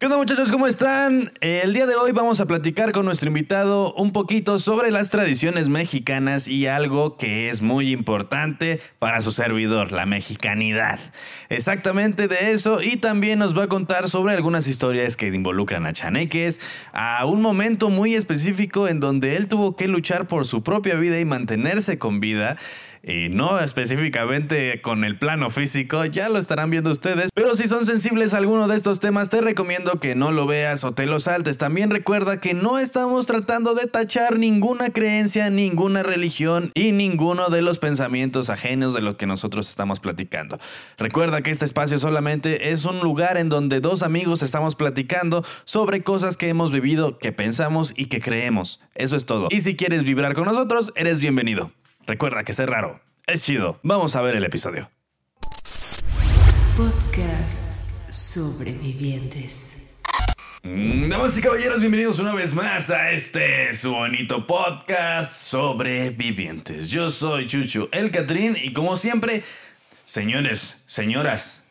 ¿Qué onda muchachos? ¿Cómo están? El día de hoy vamos a platicar con nuestro invitado un poquito sobre las tradiciones mexicanas y algo que es muy importante para su servidor, la mexicanidad. Exactamente de eso y también nos va a contar sobre algunas historias que involucran a chaneques, a un momento muy específico en donde él tuvo que luchar por su propia vida y mantenerse con vida y no específicamente con el plano físico, ya lo estarán viendo ustedes, pero si son sensibles a alguno de estos temas te recomiendo que no lo veas o te lo saltes. También recuerda que no estamos tratando de tachar ninguna creencia, ninguna religión y ninguno de los pensamientos ajenos de lo que nosotros estamos platicando. Recuerda que este espacio solamente es un lugar en donde dos amigos estamos platicando sobre cosas que hemos vivido, que pensamos y que creemos. Eso es todo. Y si quieres vibrar con nosotros, eres bienvenido. Recuerda que ser raro es chido. Vamos a ver el episodio. Podcast Sobrevivientes. Mm, Damas y caballeros, bienvenidos una vez más a este su bonito podcast sobrevivientes. Yo soy Chuchu el Catrín y como siempre, señores, señoras,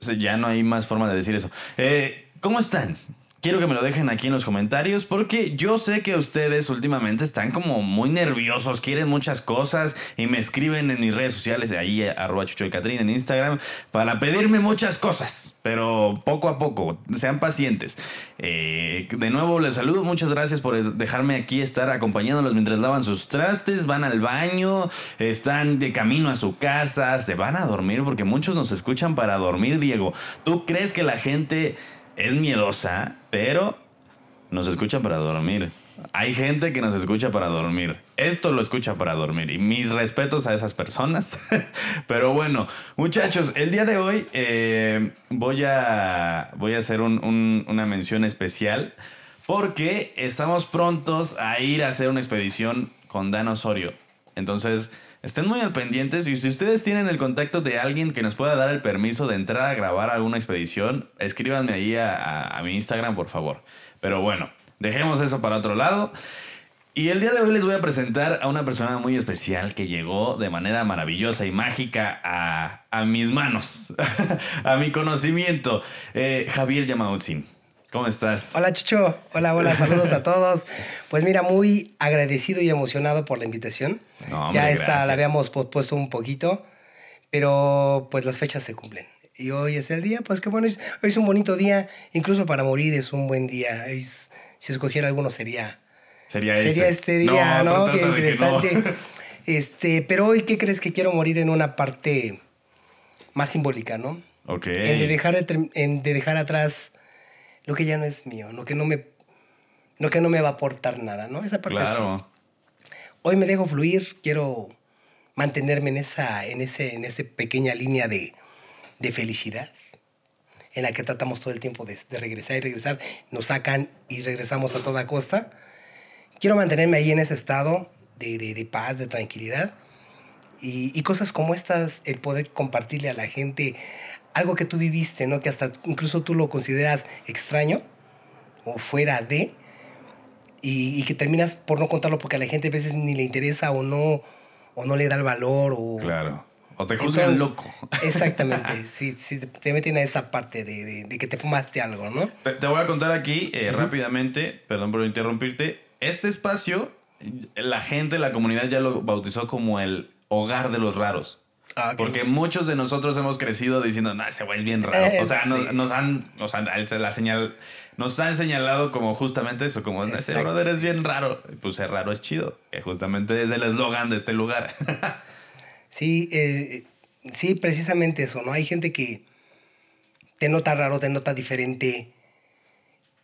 ya no hay más forma de decir eso. Eh, ¿Cómo están? Quiero que me lo dejen aquí en los comentarios porque yo sé que ustedes últimamente están como muy nerviosos, quieren muchas cosas y me escriben en mis redes sociales, ahí arroba chucho Catrín en Instagram, para pedirme muchas cosas, pero poco a poco, sean pacientes. Eh, de nuevo les saludo, muchas gracias por dejarme aquí estar acompañándolos mientras lavan sus trastes, van al baño, están de camino a su casa, se van a dormir porque muchos nos escuchan para dormir, Diego. ¿Tú crees que la gente es miedosa, pero nos escucha para dormir. Hay gente que nos escucha para dormir. Esto lo escucha para dormir. Y mis respetos a esas personas. Pero bueno, muchachos, el día de hoy eh, voy, a, voy a hacer una mención especial porque estamos prontos a ir a hacer una expedición con Dan Osorio. Entonces, Estén muy al pendientes y si ustedes tienen el contacto de alguien que nos pueda dar el permiso de entrar a grabar alguna expedición, escríbanme ahí a, mi Instagram, por favor. Pero bueno, dejemos eso para otro lado. Y el día de hoy les voy a presentar a una persona muy especial que llegó de manera maravillosa y mágica a, mis manos, a mi conocimiento, eh, Javier Yamautsin. ¿Cómo estás? Hola Chicho, hola, hola, saludos a todos. Pues mira, muy agradecido y emocionado por la invitación. ya esta la habíamos pospuesto un poquito, pero pues las fechas se cumplen. Y hoy es el día, pues que bueno, hoy es un bonito día, incluso para morir es un buen día. si escogiera alguno sería... Sería este. Sería este día, ¿no? Bien interesante. Este, pero hoy, ¿qué crees que quiero morir en una parte más simbólica, ¿no? Ok. En de dejar, en de dejar atrás lo que ya no es mío, lo que no me, lo que no me va a aportar nada, ¿no? Esa parte claro. Hoy me dejo fluir, quiero mantenerme en esa, en ese, en esa pequeña línea de, de felicidad en la que tratamos todo el tiempo de, de, regresar y regresar, nos sacan y regresamos a toda costa. Quiero mantenerme ahí en ese estado de, de, de paz, de tranquilidad. Y, y, cosas como estas, el poder compartirle a la gente algo que tú viviste, ¿no? Que hasta incluso tú lo consideras extraño o fuera de, y, que terminas por no contarlo porque a la gente a veces ni le interesa o no, o no le da el valor. O, claro. O te juzgan loco. Exactamente. sí, sí, te meten a esa parte de, de, que te fumaste algo, ¿no? Te, voy a contar aquí eh, rápidamente, perdón por interrumpirte. Este espacio, la gente, la comunidad ya lo bautizó como el hogar de los raros. Ah, Porque muchos de nosotros hemos crecido diciendo, no, ese güey es bien raro. o sea, nos, nos, han, nos han, la señal, nos han señalado como justamente eso, como ese brother es bien raro. Pues ser raro es chido, que justamente es el eslogan de este lugar. sí, eh, sí, precisamente eso, ¿no? Hay gente que te nota raro, te nota diferente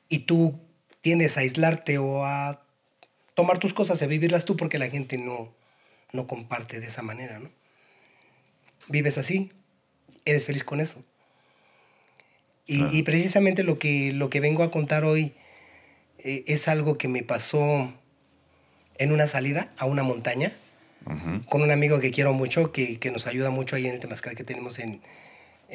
y tú tiendes a aislarte o a tomar tus cosas, a vivirlas tú porque la gente no, no comparte de esa manera, ¿no? Vives así, eres feliz con eso. Y, precisamente lo que, lo que vengo a contar hoy eh, es algo que me pasó en una salida a una montaña con un amigo que quiero mucho, que, nos ayuda mucho ahí en el temazcal que tenemos en,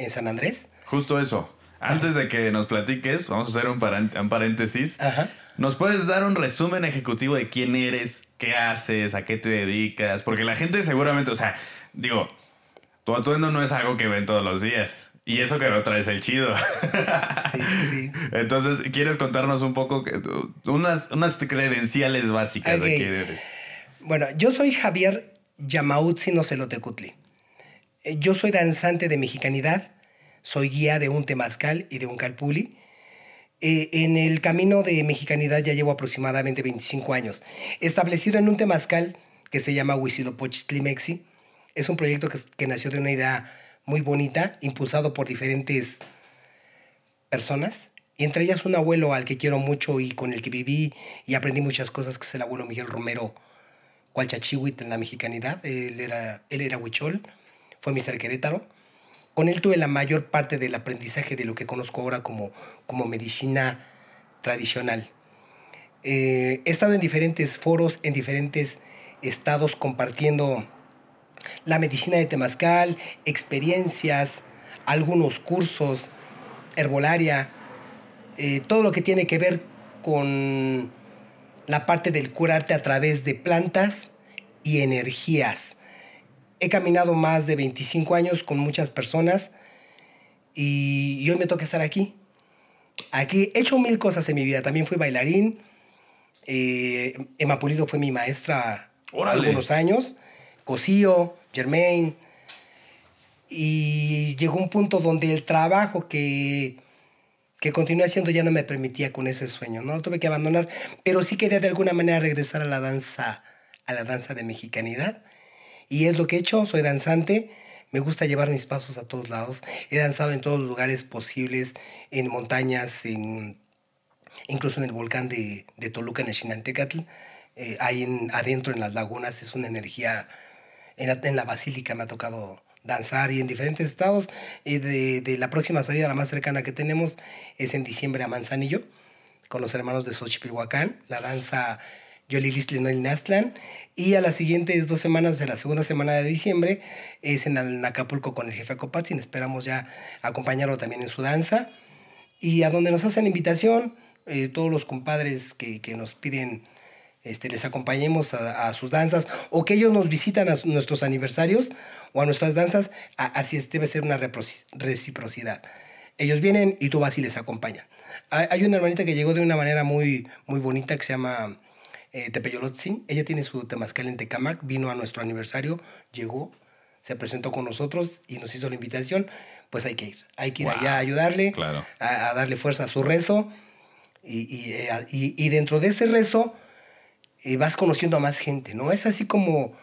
San Andrés. Justo eso. Antes de que nos platiques, vamos a hacer un, un paréntesis. ¿Nos puedes dar un resumen ejecutivo de quién eres, qué haces, a qué te dedicas? Porque la gente seguramente, o sea, digo, tu atuendo no es algo que ven todos los días. Y eso que no traes el chido. Sí, sí, sí. Entonces, ¿quieres contarnos un poco que- unas, unas credenciales básicas de quién eres? Bueno, yo soy Javier Yamautzi Nocelotecutli. Eh, Yo soy danzante de mexicanidad, soy guía de un temazcal y de un calpuli. Eh, en el camino de mexicanidad ya llevo aproximadamente 25 años. Establecido en un temazcal que se llama Huitzilopochtli-Mexi. Es un proyecto que, que nació de una idea muy bonita, impulsado por diferentes personas, y entre ellas un abuelo al que quiero mucho y con el que viví y aprendí muchas cosas, que es el abuelo Miguel Romero Cualchachihuit en la mexicanidad. Él era, él era huichol, fue Mr. Querétaro. Con él tuve la mayor parte del aprendizaje de lo que conozco ahora como, como medicina tradicional. Eh, he estado en diferentes foros, en diferentes estados compartiendo la medicina de Temazcal, experiencias, algunos cursos, herbolaria, eh, todo lo que tiene que ver con la parte del curarte a través de plantas y energías. He caminado más de 25 años con muchas personas y, y hoy me toca estar aquí. Aquí he hecho mil cosas en mi vida. También fui bailarín. Eh, Emma Pulido fue mi maestra Órale. algunos años. Cosío, Germain. Y llegó un punto donde el trabajo que, que continué haciendo ya no me permitía con ese sueño. No lo tuve que abandonar, pero sí quería de alguna manera regresar a la danza, a la danza de mexicanidad. Y es lo que he hecho, soy danzante, me gusta llevar mis pasos a todos lados. He danzado en todos los lugares posibles, en montañas, en, incluso en el volcán de, de Toluca, en el Xinantecatl. Eh, ahí en, adentro en las lagunas es una energía, en la, en la basílica me ha tocado danzar y en diferentes estados. Y de, de la próxima salida, la más cercana que tenemos, es en diciembre a Manzanillo, con los hermanos de Xochipilhuacán, la danza Yolilistli Nastlan. Y a las siguientes dos semanas, de la segunda semana de diciembre, es en, en Acapulco con el jefe Acopatzin. Esperamos ya acompañarlo también en su danza. Y a donde nos hacen invitación, eh, todos los compadres que, que nos piden este, les acompañemos a, a, sus danzas o que ellos nos visitan a nuestros aniversarios o a nuestras danzas, a, así es, debe ser una reciprocidad. Ellos vienen y tú vas y les acompañan. Hay, una hermanita que llegó de una manera muy, muy bonita que se llama eh, Tepeyolotzin. Ella tiene su temazcal en Tecamac, vino a nuestro aniversario, llegó, se presentó con nosotros y nos hizo la invitación. Pues hay que ir, hay que ir wow. allá a ayudarle, claro. a, a, darle fuerza a su rezo. Y, y, eh, y, y dentro de ese rezo eh, vas conociendo a más gente, ¿no? Es así como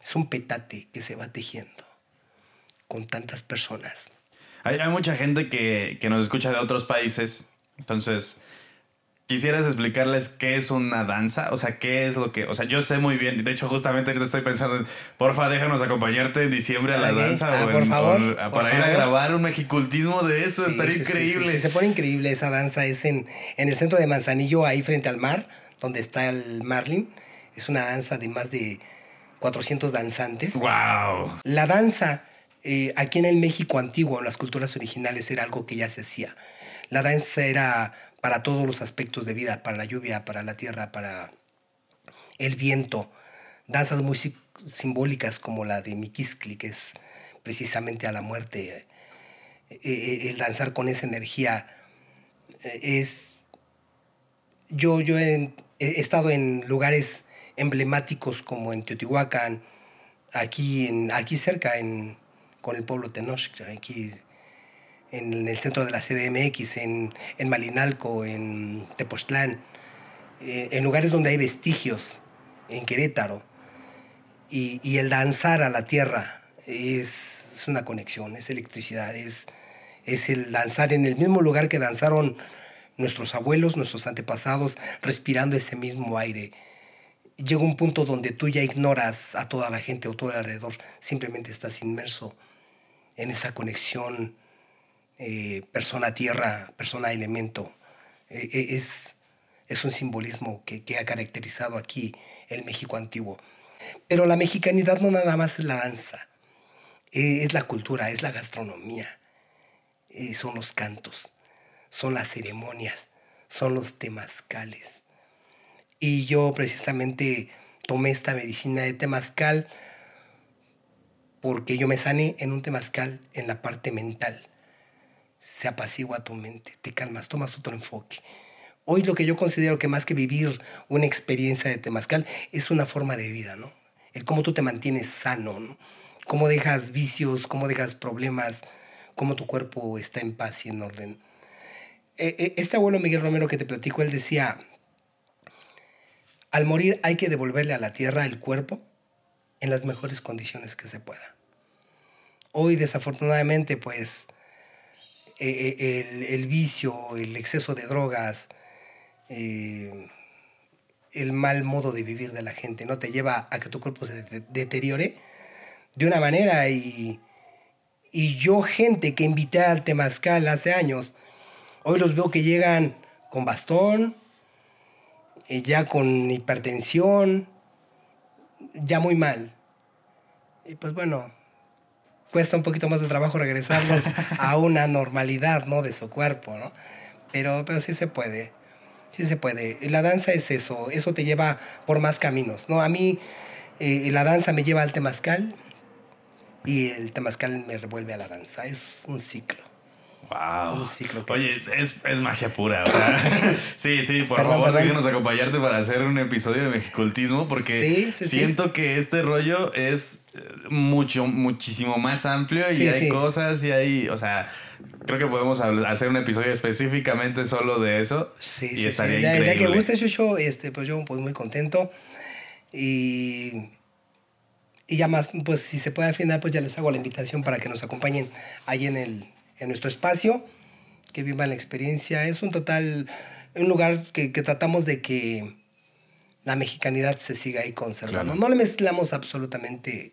es un petate que se va tejiendo con tantas personas. Hay, hay mucha gente que, que, nos escucha de otros países, entonces quisieras explicarles qué es una danza, o sea, qué es lo que, o sea, yo sé muy bien, de hecho justamente ahorita estoy pensando en, porfa, déjanos acompañarte en diciembre a la okay. danza ah, o por en, favor, o, por para favor. ir a grabar un mexicultismo de eso, sí, estaría sí, increíble. Sí, sí, se pone increíble esa danza, es en, en el centro de Manzanillo, ahí frente al mar, donde está el Marlin. Es una danza de más de 400 danzantes. ¡Wow! La danza eh, aquí en el México antiguo, en las culturas originales, era algo que ya se hacía. La danza era para todos los aspectos de vida, para la lluvia, para la tierra, para el viento. Danzas muy simbólicas como la de Miquiscli, que es precisamente a la muerte. Eh, el danzar con esa energía es... Yo, yo he, he estado en lugares emblemáticos como en Teotihuacán, aquí, en, aquí cerca, en, con el pueblo Tenoch, aquí en el centro de la CDMX, en, en Malinalco, en Tepoztlán, eh, en lugares donde hay vestigios, en Querétaro. Y, y el danzar a la tierra es, una conexión, es electricidad, es, es el danzar en el mismo lugar que danzaron nuestros abuelos, nuestros antepasados, respirando ese mismo aire llega un punto donde tú ya ignoras a toda la gente o todo el alrededor, simplemente estás inmerso en esa conexión eh, persona-tierra, persona-elemento. Eh, es, es un simbolismo que, que, ha caracterizado aquí el México antiguo. Pero la mexicanidad no nada más es la danza, eh, es la cultura, es la gastronomía, son los cantos, son las ceremonias, son los temazcales. Y yo precisamente tomé esta medicina de temazcal porque yo me sané en un temazcal en la parte mental. se apacigua tu mente, te calmas, tomas otro enfoque. Hoy lo que yo considero que más que vivir una experiencia de temazcal es una forma de vida, ¿no? El cómo tú te mantienes sano, ¿no? Cómo dejas vicios, cómo dejas problemas, cómo tu cuerpo está en paz y en orden. E, e, este abuelo Miguel Romero que te platico, él decía, al morir hay que devolverle a la tierra el cuerpo en las mejores condiciones que se pueda. Hoy desafortunadamente pues e, el, el vicio, el exceso de drogas, eh, el mal modo de vivir de la gente, ¿no? Te lleva a que tu cuerpo se deteriore de una manera y, y yo gente que invité al Temazcal hace años, hoy los veo que llegan con bastón, eh, ya con hipertensión, ya muy mal. Y pues bueno, cuesta un poquito más de trabajo regresarlos a una normalidad, ¿no? De su cuerpo, ¿no? Pero, pero sí se puede. Sí se puede. La danza es eso, eso te lleva por más caminos, ¿no? A mí eh, la danza me lleva al temazcal y el temazcal me revuelve a la danza. Es un ciclo. Wow. Oye, es, es, magia pura. O sea, sí, sí, por favor, déjenos acompañarte para hacer un episodio de mexicultismo porque siento que este rollo es eh, mucho, muchísimo más amplio y hay cosas y hay, o sea, creo que podemos hacer un episodio específicamente solo de eso. Sí, y estaría increíble. Ya, que gusta eso, este, pues yo pues muy contento y y ya más, pues si se puede al final, pues ya les hago la invitación para que nos acompañen ahí en el en nuestro espacio, que vivan la experiencia. Es un total, un lugar que, tratamos de que la mexicanidad se siga ahí conservando. No le mezclamos absolutamente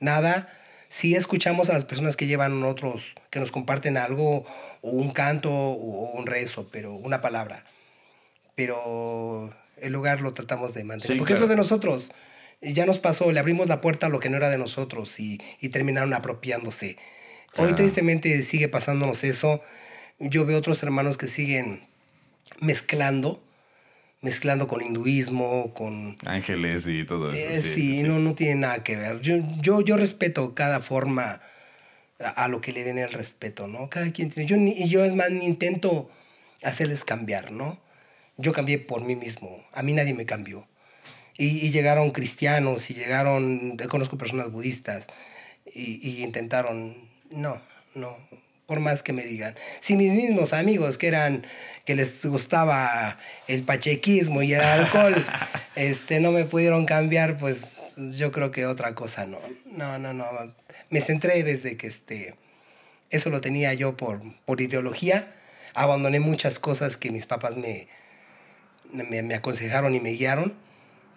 nada. Sí escuchamos a las personas que llevan otros, que nos comparten algo, o un canto, o un rezo, pero una palabra. Pero el lugar lo tratamos de mantener, porque es lo de nosotros. Ya nos pasó, le abrimos la puerta a lo que no era de nosotros y, y terminaron apropiándose. Hoy tristemente sigue pasándonos eso. Yo veo otros hermanos que siguen mezclando, mezclando con hinduismo, con... Ángeles y todo eso. Eh, sí, No, no tiene nada que ver. Yo, yo, yo respeto cada forma a, lo que le den el respeto, ¿no? Cada quien tiene... Yo, y yo es más, ni intento hacerles cambiar, ¿no? Yo cambié por mí mismo. A mí nadie me cambió. Y, y llegaron cristianos y llegaron... Conozco personas budistas y, y intentaron no, no, por más que me digan. Si mis mismos amigos que eran, que les gustaba el pachequismo y el alcohol, este, no me pudieron cambiar, pues yo creo que otra cosa no. No, no, no. Me centré desde que este, eso lo tenía yo por, por ideología. Abandoné muchas cosas que mis papás me, me, me aconsejaron y me guiaron,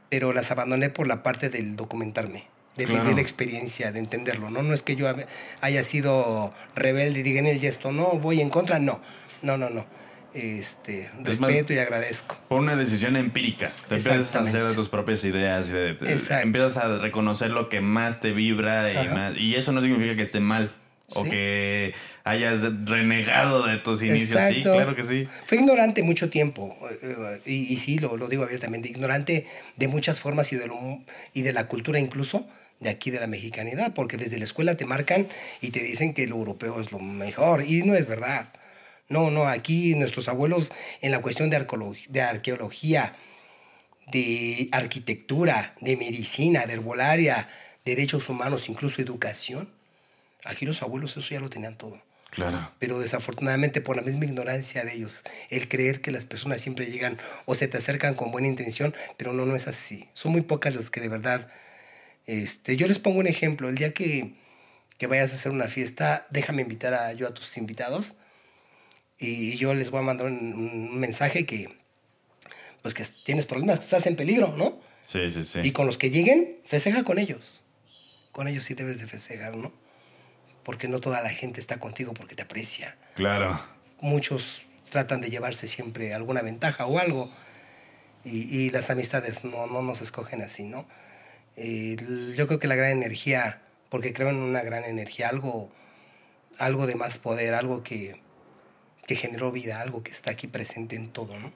pero las abandoné por la parte del documentarme de vivir la experiencia, de entenderlo, ¿no? No es que yo haya sido rebelde y diga en el gesto, no, voy en contra, no, no, no, no. Este, respeto y agradezco. Por una decisión empírica. Te empiezas a hacer tus propias ideas, y empiezas a reconocer lo que más te vibra y, y eso no significa que esté mal. O que hayas renegado de tus inicios. Sí, claro que sí. Fue ignorante mucho tiempo. Eh, y, y sí, lo, lo, digo abiertamente. Ignorante de muchas formas y de, lo, y de la cultura incluso de aquí de la mexicanidad, porque desde la escuela te marcan y te dicen que lo europeo es lo mejor, y no es verdad. No, no, aquí nuestros abuelos en la cuestión de, de arqueología, de arquitectura, de medicina, de herbolaria, derechos humanos, incluso educación, aquí los abuelos eso ya lo tenían todo. Claro. Pero desafortunadamente por la misma ignorancia de ellos, el creer que las personas siempre llegan o se te acercan con buena intención, pero no, no es así. Son muy pocas las que de verdad este, yo les pongo un ejemplo. El día que, que vayas a hacer una fiesta, déjame invitar a, yo a tus invitados y yo les voy a mandar un, mensaje que, pues que tienes problemas, que estás en peligro, ¿no? Sí, sí, sí. Y con los que lleguen, festeja con ellos. Con ellos sí debes de festejar, ¿no? Porque no toda la gente está contigo porque te aprecia. Claro. Muchos tratan de llevarse siempre alguna ventaja o algo. Y, y las amistades no, no nos escogen así, ¿no? Yo creo que la gran energía, porque creo en una gran energía, algo, algo de más poder, algo que, que generó vida, algo que está aquí presente en todo, ¿no?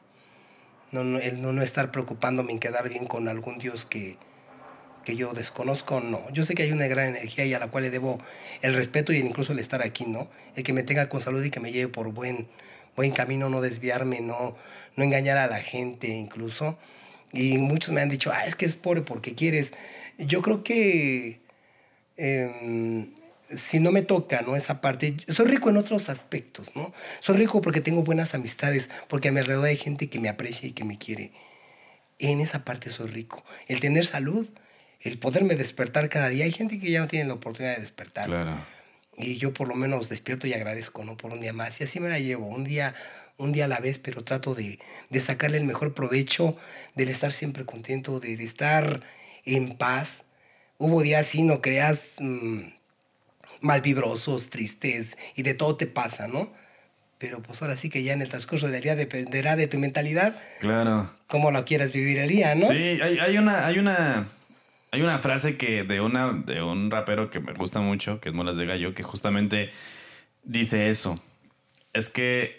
No, no, el no, no estar preocupándome en quedar bien con algún Dios que, que yo desconozco, no. Yo sé que hay una gran energía y a la cual le debo el respeto y incluso el estar aquí, ¿no? El que me tenga con salud y que me lleve por buen, buen camino, no desviarme, no, no engañar a la gente incluso. Y muchos me han dicho, ah, es que es pobre porque quieres. Yo creo que em, si no me toca, ¿no? Esa parte, soy rico en otros aspectos, ¿no? Soy rico porque tengo buenas amistades, porque a mi alrededor hay gente que me aprecia y que me quiere. En esa parte soy rico. El tener salud, el poderme despertar cada día. Hay gente que ya no tiene la oportunidad de despertar. Claro. Y yo por lo menos despierto y agradezco, ¿no? Por un día más. Y así me la llevo, un día, un día a la vez, pero trato de, de sacarle el mejor provecho, del estar siempre contento, de, de estar en paz. Hubo días, sí, no creas, mm, malvibrosos, tristes, y de todo te pasa, ¿no? Pero pues ahora sí que ya en el transcurso del día dependerá de tu mentalidad, Claro. cómo lo quieras vivir el día, ¿no? Sí, hay, hay una, hay una. Hay una frase que de una, de un rapero que me gusta mucho, que es Molas de Gallo, que justamente dice eso. Es que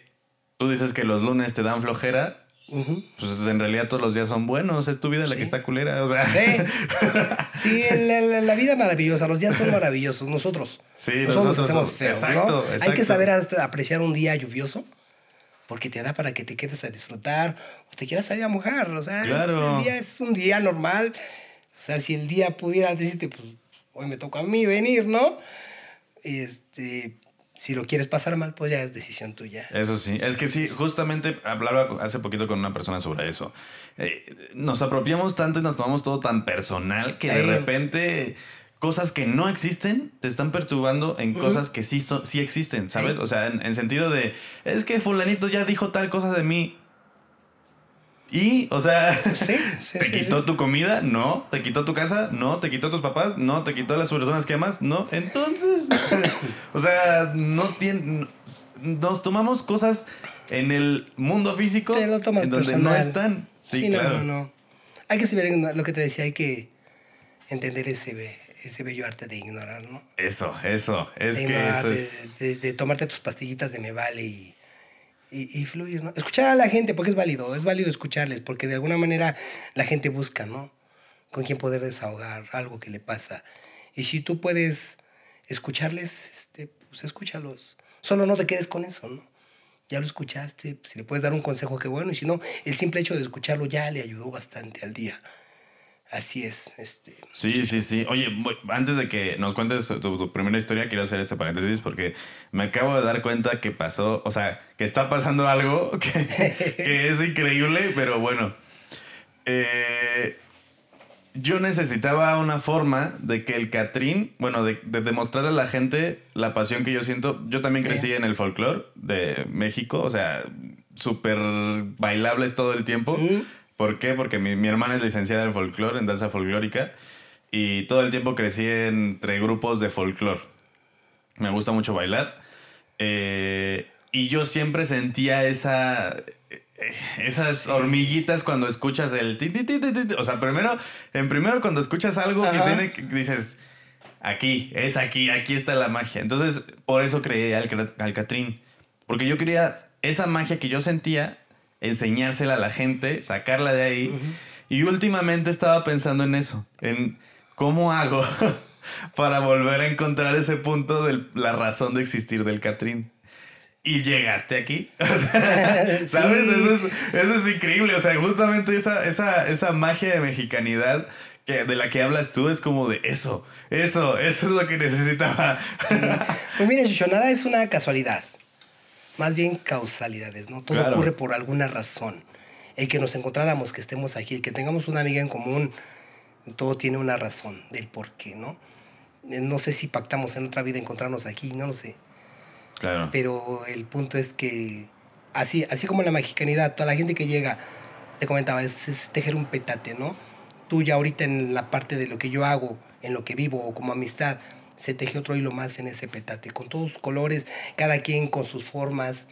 tú dices que los lunes te dan flojera. Ujú. Pues en realidad todos los días son buenos. Es tu vida la Sí. que está culera. O sea. Sí, sí la, la- la vida es maravillosa, los días son maravillosos, nosotros. Sí, nosotros nosotros hacemos feos, exacto, ¿no? Hay exacto. que saber hasta apreciar un día lluvioso, porque te da para que te quedes a disfrutar o te quieras salir a mojar, o sea, es- Claro. el día es un día normal. O sea, si el día pudiera decirte, pues hoy me toca a mí venir, ¿no? Este, si lo quieres pasar mal, pues ya es decisión tuya. Eso sí, es que sí, justamente hablaba hace poquito con una persona sobre eso. Eh, nos apropiamos tanto y nos tomamos todo tan personal que de repente cosas que no existen te están perturbando en cosas que sí, son, sí existen, ¿sabes? O sea, en, en sentido de, es que fulanito ya dijo tal cosa de mí. Y, o sea, Sí, sí, ¿te sí, quitó tu comida? No. ¿Te quitó tu casa? No. ¿Te quitó tus papás? No. ¿Te quitó las personas que amas? No. Entonces, o sea, no tiene, nos tomamos cosas en el mundo físico Te lo tomas en donde personal. no están. Sí, no, claro. no, no. Hay que saber lo que te decía, hay que entender ese, ese bello arte de ignorar, ¿no? Eso, eso. Es de que ignorar, eso de, es. de- de tomarte tus pastillitas de me vale y, y, y fluir, ¿no? Escuchar a la gente, porque es válido, es válido escucharles, porque de alguna manera la gente busca, ¿no? Con quién poder desahogar algo que le pasa. Y si tú puedes escucharles, este, pues escúchalos. Solo no te quedes con eso, ¿no? Ya lo escuchaste, si le puedes dar un consejo, qué bueno, y si no, el simple hecho de escucharlo ya le ayudó bastante al día. Así es, este. Sí, sí, sí. Oye, antes de que nos cuentes tu, tu primera historia, quiero hacer este paréntesis porque me acabo de dar cuenta que pasó, o sea, que está pasando algo que, que es increíble, pero bueno. Eh, yo necesitaba una forma de que el Catrín, bueno, de, de demostrar a la gente la pasión que yo siento. Yo también crecí en el folclore de México, o sea, súper bailables todo el tiempo. Mm. ¿Por qué? Porque mi, mi hermana es licenciada en folclore, en danza folclórica, y todo el tiempo crecí entre grupos de folclore. Me gusta mucho bailar. eh, y yo siempre sentía esa. eh, Esas hormiguitas cuando escuchas el ti, ti, ti. O sea, primero, en primero cuando escuchas algo que Ajá. tiene que dices, aquí, es aquí, aquí está la magia. Entonces, por eso creé al, al Catrín. Porque yo quería esa magia que yo sentía, enseñársela a la gente, sacarla de ahí. Y últimamente estaba pensando en eso, en cómo hago para volver a encontrar ese punto de la razón de existir del Catrín. Y llegaste aquí. O sea, ¿Sabes? Sí. Eso, es, eso es increíble. O sea, justamente esa, esa, esa magia de mexicanidad que, de la que hablas tú es como de eso, eso, eso es lo que necesitaba. Pues mira, Chucho, nada es una casualidad. Más bien causalidades, ¿no? Todo Claro. ocurre por alguna razón. El que nos encontráramos, que estemos aquí, el que tengamos una amiga en común, todo tiene una razón del por qué, ¿no? Eh, No sé si pactamos en otra vida encontrarnos aquí, no lo sé. Claro. Pero el punto es que, así, así como la mexicanidad, toda la gente que llega, te comentaba, es, es tejer un petate, ¿no? Tú ya ahorita en la parte de lo que yo hago, en lo que vivo o como amistad, se teje otro hilo más en ese petate, con todos sus colores, cada quien con sus formas,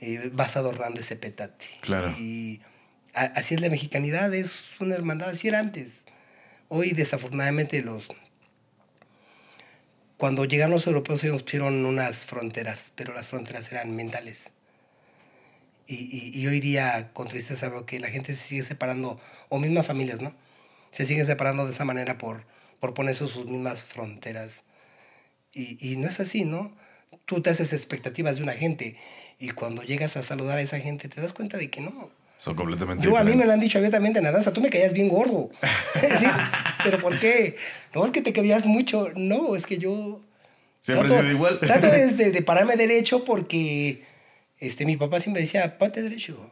eh, vas adornando ese petate. Claro. Y a- así es la mexicanidad, es una hermandad, así era antes. Hoy desafortunadamente los cuando llegaron los europeos ellos pusieron unas fronteras, pero las fronteras eran mentales. Y, y- y hoy día, con tristeza, veo que la gente se sigue separando, o mismas familias, ¿no? se siguen separando de esa manera por, por ponerse sus mismas fronteras. Y, y no es así, ¿no? Tú te haces expectativas de una gente y cuando llegas a saludar a esa gente te das cuenta de que no. Son completamente Yo a mí me diferentes. lo han dicho abiertamente en la danza, tú me caías bien gordo. Sí, pero ¿por qué? No es que te querías mucho, no, es que yo Siempre trato, igual. trato de, de- de pararme derecho porque este, mi papá siempre decía, párate derecho.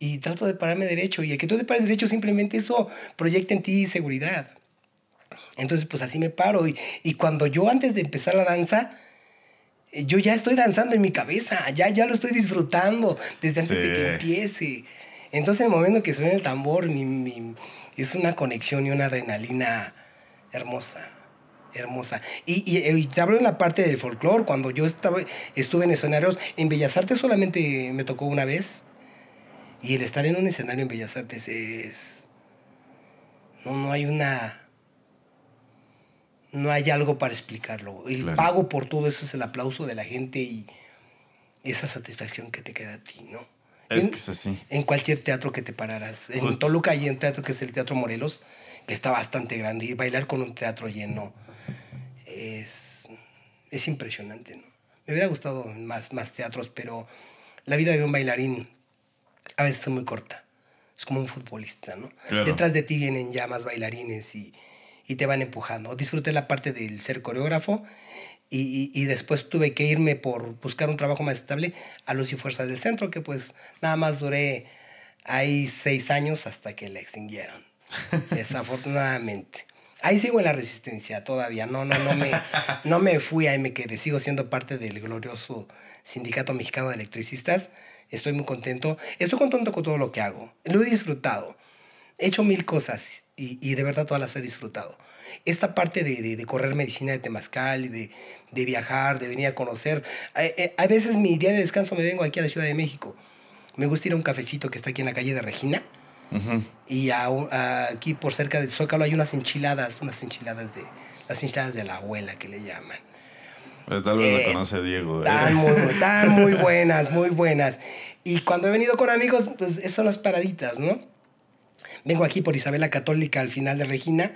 Y trato de pararme derecho. Y el que tú te pares derecho simplemente eso proyecta en ti seguridad. Entonces, pues así me paro. Y, y cuando yo antes de empezar la danza, eh, yo ya estoy danzando en mi cabeza, ya, ya lo estoy disfrutando desde antes de que empiece. Entonces, en el momento que suena el tambor, mi- mi- es una conexión y una adrenalina hermosa, hermosa. Y, y, y te hablo en la parte del folclore, cuando yo estaba, estuve en escenarios, en Bellas Artes solamente me tocó una vez, y el estar en un escenario en Bellas Artes es... No, no hay una... No hay algo para explicarlo. El Claro. pago por todo eso es el aplauso de la gente y esa satisfacción que te queda a ti, ¿no? Es En- que es así. en cualquier teatro que te pararas. En Justo. Toluca hay un teatro que es el Teatro Morelos, que está bastante grande, y bailar con un teatro lleno es, es impresionante, ¿no? Me hubiera gustado más, más teatros, pero la vida de un bailarín a veces es muy corta. Es como un futbolista, ¿no? Claro. Detrás de ti vienen ya más bailarines y, y te van empujando. Disfruté la parte del ser coreógrafo y, y- y después tuve que irme por buscar un trabajo más estable a Luz y Fuerzas del Centro, que pues nada más duré ahí seis años hasta que la extinguieron. Desafortunadamente. Ahí sigo en la resistencia todavía. No, no, no me, no me fui, ahí me quedé. Sigo siendo parte del glorioso Sindicato Mexicano de Electricistas. Estoy muy contento. Estoy contento con todo lo que hago. Lo he disfrutado. He hecho mil cosas y, y de verdad todas las he disfrutado. Esta parte de, de- de correr medicina de Temazcal, de, de viajar, de venir a conocer. eh, eh, A, veces mi día de descanso me vengo aquí a la Ciudad de México. Me gusta ir a un cafecito que está aquí en la calle de Regina. Ujú. Y a a- aquí por cerca del Zócalo hay unas enchiladas, unas enchiladas de las enchiladas de la abuela que le llaman. Pero tal vez Eh, lo conoce Diego. ¿eh? Tan muy, tan muy buenas, muy buenas. Y cuando he venido con amigos, pues son las paraditas, ¿no? Vengo aquí por Isabela Católica al final de Regina.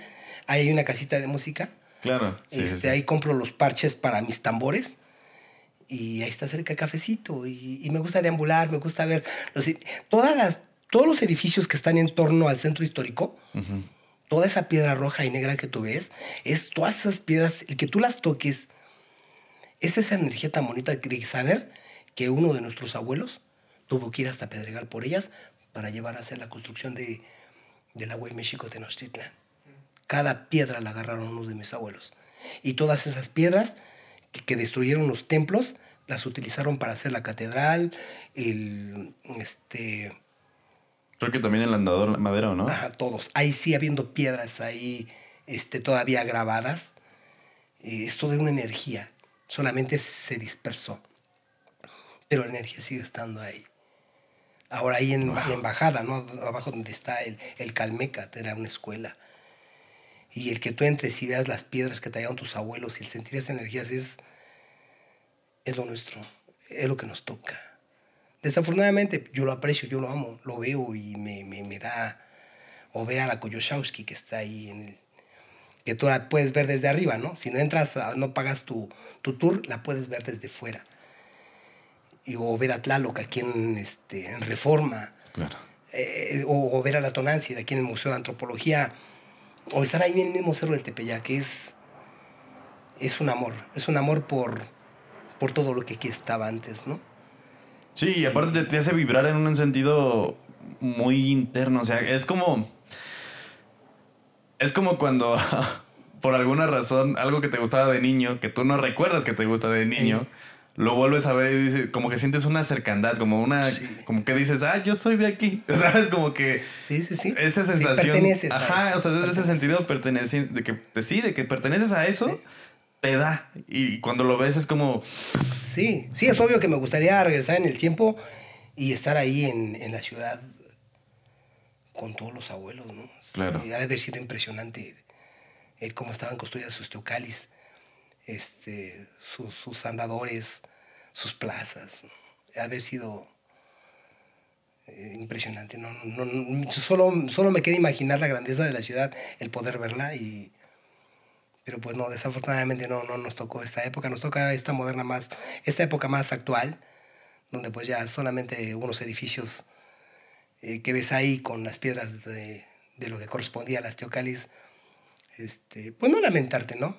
Ahí hay una casita de música. Claro. Sí, este, sí. Ahí compro los parches para mis tambores. Y ahí está cerca el cafecito. Y, y me gusta deambular, me gusta ver los, todas las, todos los edificios que están en torno al centro histórico. Toda esa piedra roja y negra que tú ves, es todas esas piedras, el que tú las toques, es esa energía tan bonita de saber que uno de nuestros abuelos tuvo que ir hasta Pedregal por ellas para llevar a hacer la construcción de, de la Huey México Tenochtitlan. Cada piedra la agarraron unos de mis abuelos. Y todas esas piedras que, que destruyeron los templos, las utilizaron para hacer la catedral, el, este, Creo que también el andador madero, ¿no? Ajá, todos. Ahí sí habiendo piedras ahí este, todavía grabadas. Eh, esto de una energía. Solamente se dispersó. Pero la energía sigue estando ahí. Ahora ahí en la embajada, ¿no? Abajo donde está el, el Calmecat, era una escuela. Y el que tú entres y veas las piedras que traían tus abuelos y el sentir esa energía es, es lo nuestro, es lo que nos toca. Desafortunadamente, yo lo aprecio, yo lo amo, lo veo y me, me, me da. O ver a la Koyoshowski que está ahí en el. que tú la puedes ver desde arriba, ¿no? Si no entras, a- no pagas tu, tu tour, la puedes ver desde fuera. Y, o ver a Tlaloc aquí en, este, en Reforma. Claro. eh, o, o ver a la Tonancia de aquí en el Museo de Antropología. O estar ahí en el mismo cerro del Tepeyac, que es. es un amor. Es un amor por, por todo lo que aquí estaba antes, ¿no? Sí, y aparte te, te hace vibrar en un sentido muy interno. O sea, es como. Es como cuando, por alguna razón, algo que te gustaba de niño, que tú no recuerdas que te gusta de niño, lo vuelves a ver y dices, como que sientes una cercandad, como una. Sí. Como que dices, ah, yo soy de aquí. ¿Sabes? Como que. Sí, sí, sí. Esa Sí, sensación. perteneces a ajá, eso, o sea, es ese perteneces. sentido de pertenecer, de que sí, de que perteneces a eso, Sí. te da. Y cuando lo ves es como. Sí, sí, es obvio que me gustaría regresar en el tiempo y estar ahí en, en la ciudad con todos los abuelos, ¿no? Claro. Sí, ha de haber sido impresionante cómo estaban construidas sus teocalis, este, sus, sus andadores, sus plazas. haber sido eh, impresionante. No, no, no, solo, solo me queda imaginar la grandeza de la ciudad, el poder verla y... Pero pues no, desafortunadamente no, no nos tocó esta época, nos toca esta moderna más, esta época más actual, donde pues ya solamente unos edificios eh, que ves ahí con las piedras de, de lo que correspondía a las teocalis, este, pues no lamentarte, ¿no?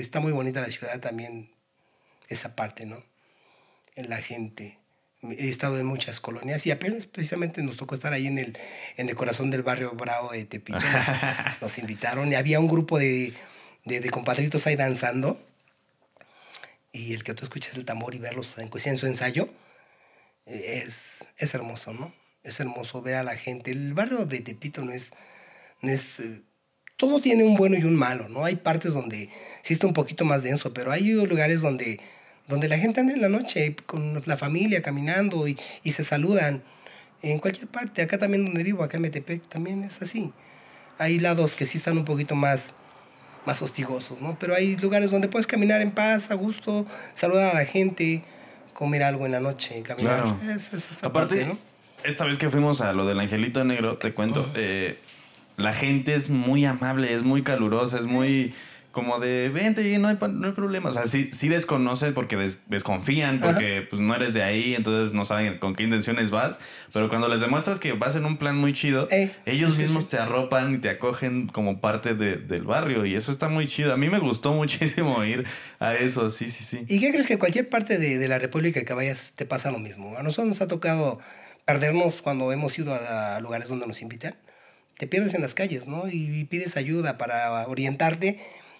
Está muy bonita la ciudad también, esa parte, ¿no? En la gente. He estado en muchas colonias y apenas precisamente nos tocó estar ahí en el, en el corazón del barrio Bravo de Tepito. Nos, nos invitaron y había un grupo de, de, de compatriotas ahí danzando. Y el que tú escuchas el tambor y verlos en, en su ensayo, es, es hermoso, ¿no? Es hermoso ver a la gente. El barrio de Tepito no es... No es eh, todo tiene un bueno y un malo, ¿no? Hay partes donde sí está un poquito más denso, pero hay lugares donde, donde la gente anda en la noche con la familia caminando y, y se saludan. En cualquier parte, acá también donde vivo, acá en Metepec, también es así. Hay lados que sí están un poquito más, más hostigosos, ¿no? Pero hay lugares donde puedes caminar en paz, a gusto, saludar a la gente, comer algo en la noche, caminar. Claro. Es, es esa Aparte, parte, ¿no? esta vez que fuimos a lo del Angelito Negro, te cuento, eh, la gente es muy amable, es muy calurosa, es muy como de, vente, no hay, no hay problema. O sea, sí, sí desconocen porque des- desconfían, porque pues no eres de ahí, entonces no saben con qué intenciones vas. Pero cuando les demuestras que vas en un plan muy chido, ellos sí, mismos sí. te arropan y te acogen como parte de- del barrio. Y eso está muy chido. A mí me gustó muchísimo ir a eso, sí, sí, sí. ¿Y qué crees que cualquier parte de, de la República que vayas te pasa lo mismo? A nosotros nos ha tocado perdernos cuando hemos ido a, a lugares donde nos invitan. Te pierdes en las calles, ¿no? Y, y pides ayuda para orientarte.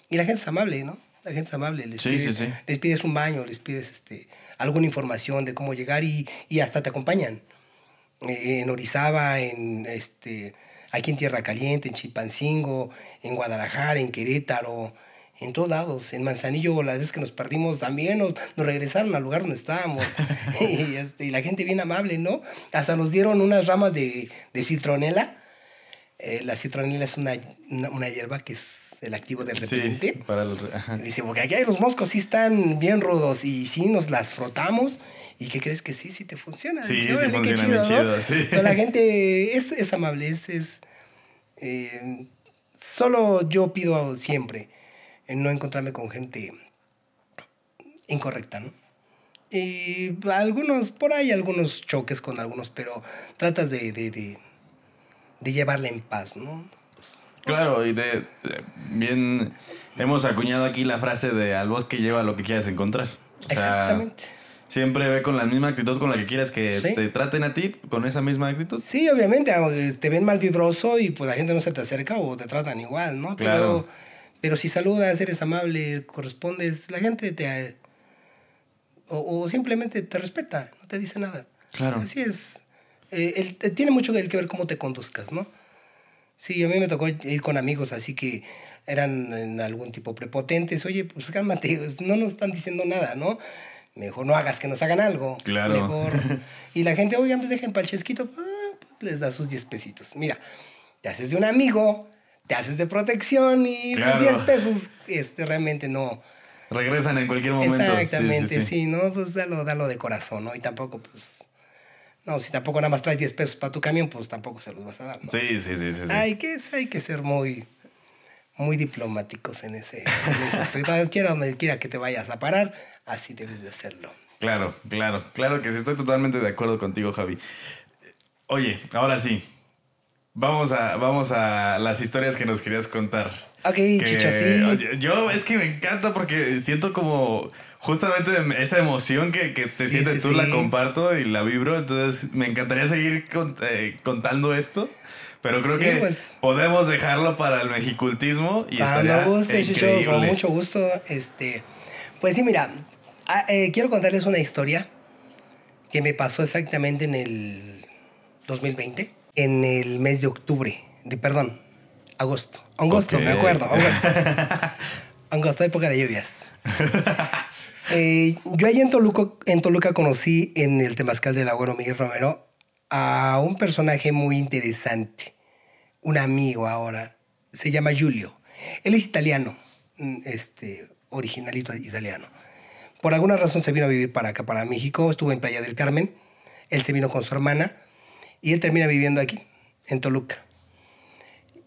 Y la gente es amable, ¿no? La gente es amable. Les, Sí, pides, sí, sí. les pides un baño, les pides este, alguna información de cómo llegar y, y hasta te acompañan. Eh, en Orizaba, en este, aquí en Tierra Caliente, en Chilpancingo, en Guadalajara, en Querétaro, en todos lados. En Manzanillo, las veces que nos perdimos también nos, nos regresaron al lugar donde estábamos. y, este, y la gente bien amable, ¿no? Hasta nos dieron unas ramas de, de citronela. Eh, la citronela es una, una, una hierba que es el activo del Sí, repelente. para el- ajá. Dice, porque aquí hay los moscos, sí están bien rudos y sí nos las frotamos. ¿Y qué crees que sí? Sí te funciona. Sí, sí chido, sí. Pero la gente es, es amable, es... es eh, solo yo pido siempre no encontrarme con gente incorrecta, ¿no? Y algunos, por ahí algunos choques con algunos, pero tratas de, de, de, de llevarla en paz, ¿no? Pues, Claro, y de, de- bien hemos acuñado aquí la frase de al bosque lleva lo que quieras encontrar. O sea, exactamente. Siempre ve con la misma actitud con la que quieras que Sí. te traten a ti, con esa misma actitud. Sí, obviamente, ah, te ven mal vibroso y pues la gente no se te acerca o te tratan igual, ¿no? Claro. Pero, pero si saludas, eres amable, correspondes, la gente te... O, o simplemente te respeta, no te dice nada. Claro. Así es. Eh, el- eh, tiene mucho que que ver cómo te conduzcas, ¿no? Sí, a mí me tocó ir con amigos así que eran en algún tipo prepotentes. Oye, pues cálmate, pues, no nos están diciendo nada, ¿no? Mejor no hagas que nos hagan algo. Claro. Mejor. Y la gente, oigan, pues dejen para el chesquito, ah, pues les da sus 10 pesitos. Mira, te haces de un amigo, te haces de protección y Claro. pues 10 pesos este, realmente no. Regresan en cualquier momento. Sí, sí, Exactamente, sí, sí. ¿no? Pues dalo, dalo de corazón, ¿no? Y tampoco, pues. No, si tampoco nada más traes 10 pesos para tu camión, pues tampoco se los vas a dar, ¿no? Sí, sí, sí, sí, sí. Hay, que, hay que ser muy, muy diplomáticos en ese, en ese aspecto. Quiera donde quiera que te vayas a parar, así debes de hacerlo. Claro, claro, claro que sí, estoy totalmente de acuerdo contigo, Javi. Oye, ahora sí. Vamos a, vamos a las historias que nos querías contar. Ok, Que- Chicho, sí. Yo es que me encanta porque siento como justamente esa emoción que, que te Sí, sientes sí, tú, la comparto y la vibro. Entonces me encantaría seguir con- eh, contando esto. Pero creo que pues. podemos dejarlo para el mexicultismo y Cuando estaría guste, con mucho gusto. Este, pues sí, mira, ah, eh, quiero contarles una historia que me pasó exactamente en el 2020, en el mes de octubre, de perdón, agosto. Agosto, me acuerdo, agosto. agosto, época de lluvias. Eh, yo allí en Toluca, en Toluca conocí en el Temazcal del Agüero Miguel Romero a un personaje muy interesante, un amigo ahora, se llama Giulio. Él es italiano, mm, este, originalito italiano. Por alguna razón se vino a vivir para acá, para México, estuvo en Playa del Carmen, él se vino con su hermana Y él termina viviendo aquí, en Toluca.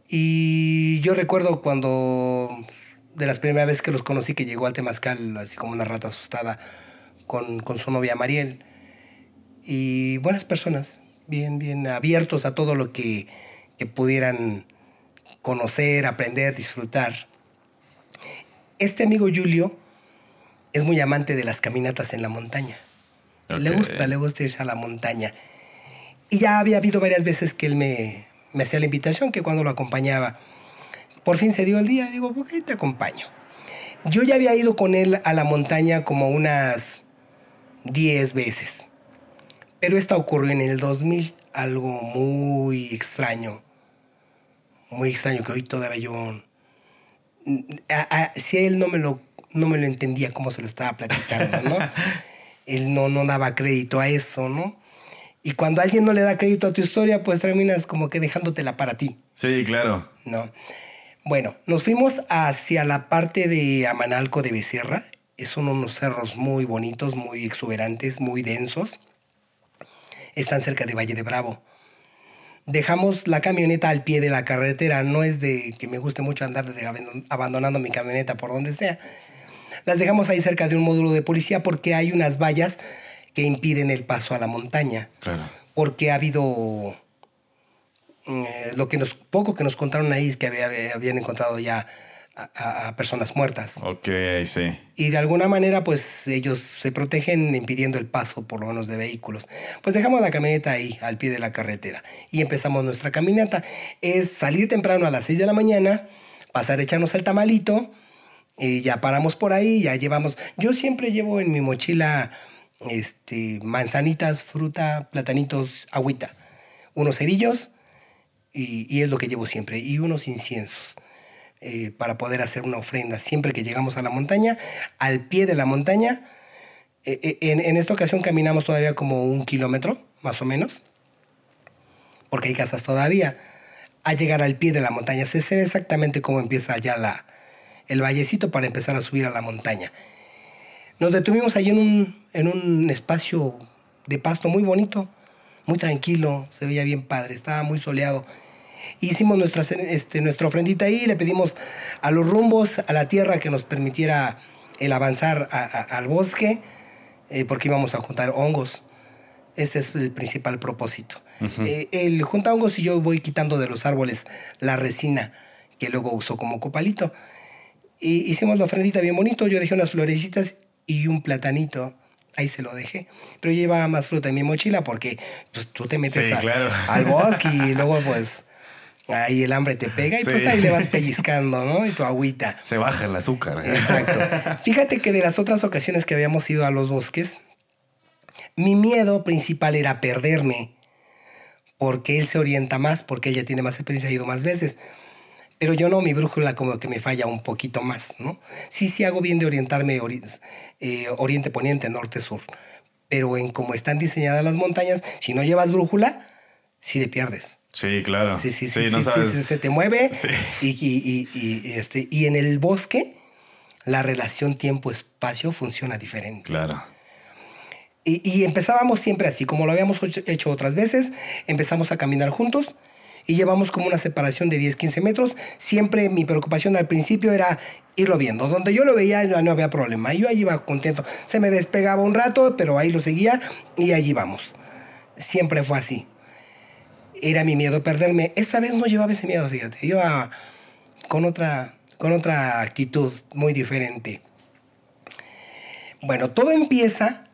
Y yo recuerdo cuando, de las primeras veces que los conocí, que llegó al Temazcal, así como una rata asustada, con, con su novia Mariel. Y buenas personas, bien, bien abiertos a todo lo que, que pudieran conocer, aprender, disfrutar. Este amigo Julio es muy amante de las caminatas en la montaña. Le gusta, le gusta irse a la montaña. Y ya había habido varias veces que él me, me hacía la invitación, que cuando lo acompañaba. Por fin se dio el día, digo, ¿por qué te acompaño? Yo ya había ido con él a la montaña como unas 10 veces. Pero esta ocurrió en el 2000, algo muy extraño. Muy extraño que hoy todavía yo... a- a- si él no me lo no me lo entendía cómo se lo estaba platicando, ¿no? él no, no daba crédito a eso, ¿no? Y cuando alguien no le da crédito a tu historia, pues terminas como que dejándotela para ti, Sí, claro. ¿no? Bueno, nos fuimos hacia la parte de Amanalco de Becerra. Son unos cerros muy bonitos, muy exuberantes, muy densos. Están cerca de Valle de Bravo. Dejamos la camioneta al pie de la carretera. No es de que me guste mucho andar de abandon- abandonando mi camioneta por donde sea. Las dejamos ahí cerca de un módulo de policía porque hay unas vallas que impiden el paso a la montaña. Claro. Porque ha habido eh, lo que nos poco que nos contaron ahí es que había- habían encontrado ya a, a- a personas muertas. Ok, sí. Y de alguna manera, pues ellos se protegen impidiendo el paso, por lo menos, de vehículos. Pues dejamos la camioneta ahí, al pie de la carretera. Y empezamos nuestra caminata. Es salir temprano a las 6 de la mañana, pasar a echarnos el tamalito, y ya paramos por ahí, ya llevamos... Yo siempre llevo en mi mochila este, manzanitas, fruta, platanitos, agüita, unos cerillos, y, y es lo que llevo siempre, y unos inciensos eh, para poder hacer una ofrenda. Siempre que llegamos a la montaña, al pie de la montaña, eh, eh, en, en esta ocasión caminamos todavía como un kilómetro, más o menos, porque hay casas todavía. A llegar al pie de la montaña, se ve exactamente cómo empieza ya la, el vallecito para empezar a subir a la montaña. Nos detuvimos allí en un, en un espacio de pasto muy bonito, muy tranquilo, se veía bien padre, estaba muy soleado. Hicimos nuestra, este, nuestra ofrendita ahí, le pedimos a los rumbos, a la tierra que nos permitiera el avanzar a- a- al bosque, eh, porque íbamos a juntar hongos. Ese es el principal propósito. Eh, el junta hongos y yo voy quitando de los árboles la resina que luego uso como copalito. Y hicimos la ofrendita bien bonito. Yo dejé unas florecitas y un platanito. Ahí se lo dejé. Pero yo llevaba más fruta en mi mochila porque pues, tú te metes Sí, a- claro. al bosque y luego pues ahí el hambre te pega y pues Sí. ahí le vas pellizcando, ¿no? Y tu agüita. Se baja el azúcar. Exacto. Fíjate que de las otras ocasiones que habíamos ido a los bosques, mi miedo principal era perderme, porque él se orienta más, porque él ya tiene más experiencia, ha ido más veces. Pero yo no, mi brújula como que me falla un poquito más, ¿no? Sí, sí hago bien de orientarme ori- eh, oriente, poniente, norte, sur. Pero en cómo están diseñadas las montañas, si no llevas brújula, sí te pierdes. Sí, claro. Sí, sí, sí, no sí, sí, sabes. sí, se te mueve. Sí. Y, y- y- y, este, y en el bosque, la relación tiempo-espacio funciona diferente. Claro. Y, y empezábamos siempre así, como lo habíamos hecho otras veces, empezamos a caminar juntos y llevamos como una separación de 10, 15 metros. Siempre mi preocupación al principio era irlo viendo. Donde yo lo veía no había problema. Yo allí iba contento. Se me despegaba un rato, pero ahí lo seguía y allí vamos. Siempre fue así. Era mi miedo perderme. Esta vez no llevaba ese miedo, fíjate. Iba con otra, con otra actitud muy diferente. Bueno, todo empieza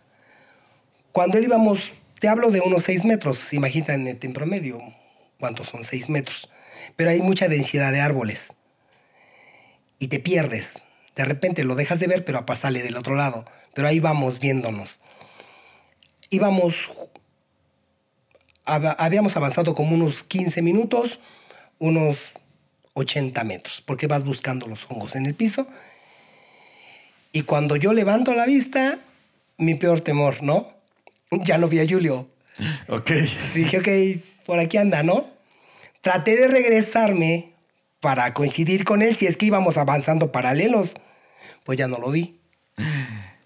cuando íbamos, te hablo de unos 6 metros, imagínate en promedio cuántos son 6 metros, pero hay mucha densidad de árboles y te pierdes. De repente lo dejas de ver, pero sale del otro lado. Pero ahí vamos viéndonos. Íbamos, hab- habíamos avanzado como unos 15 minutos, unos 80 metros, porque vas buscando los hongos en el piso. Y cuando yo levanto la vista, mi peor temor, ¿no? Ya no vi a Julio. Ok. Dije, ok, por aquí anda, ¿no? Traté de regresarme para coincidir con él si es que íbamos avanzando paralelos. Pues ya no lo vi.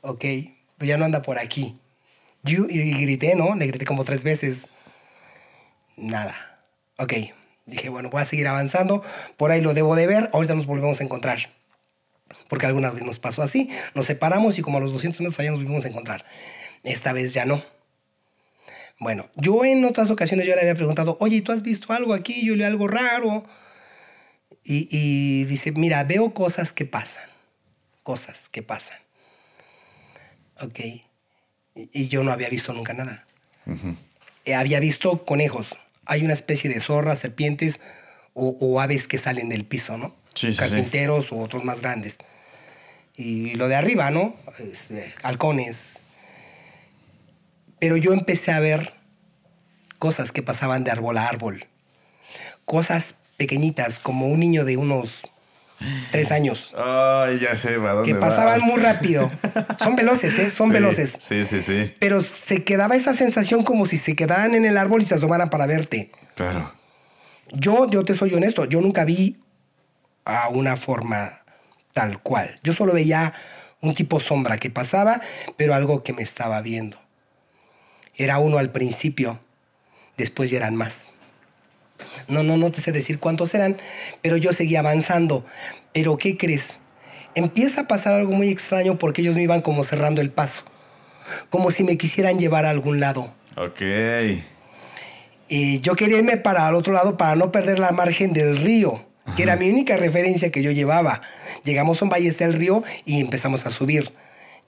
Ok, pues ya no anda por aquí. Yo- y grité, ¿no? Le grité como tres veces. Nada. Ok. Dije, bueno, voy a seguir avanzando. Por ahí lo debo de ver. Ahorita nos volvemos a encontrar. Porque alguna vez nos pasó así. Nos separamos y como a los 200 metros allá nos volvimos a encontrar. Esta vez ya no. Bueno, yo en otras ocasiones yo le había preguntado, oye, ¿tú has visto algo aquí? Yo le algo raro. Y, y dice, mira, veo cosas que pasan. Cosas que pasan. Ok. Y, y yo no había visto nunca nada. Eh, había visto conejos. Hay una especie de zorras, serpientes o, o aves que salen del piso, ¿no? Sí, sí, sí. Carpinteros o otros más grandes. Y, lo de arriba, ¿no? Este, halcones. Pero yo empecé a ver cosas que pasaban de árbol a árbol. Cosas pequeñitas, como un niño de unos tres años. Ay, ya sé, ¿a dónde que pasaban vas? muy rápido. Son veloces, ¿eh? Son Sí, veloces. Sí, sí, sí. Pero se quedaba esa sensación como si se quedaran en el árbol y se asomaran para verte. Claro. Yo, yo te soy honesto, yo nunca vi a una forma tal cual. Yo solo veía un tipo sombra que pasaba, pero algo que me estaba viendo. Era uno al principio, después ya eran más. No, no, no te sé decir cuántos eran, pero yo seguía avanzando. Pero ¿qué crees? Empieza a pasar algo muy extraño porque ellos me iban como cerrando el paso, como si me quisieran llevar a algún lado. Ok. Y yo quería irme para el otro lado para no perder la margen del río, que era mi única referencia que yo llevaba. Llegamos a un valle está el río y empezamos a subir.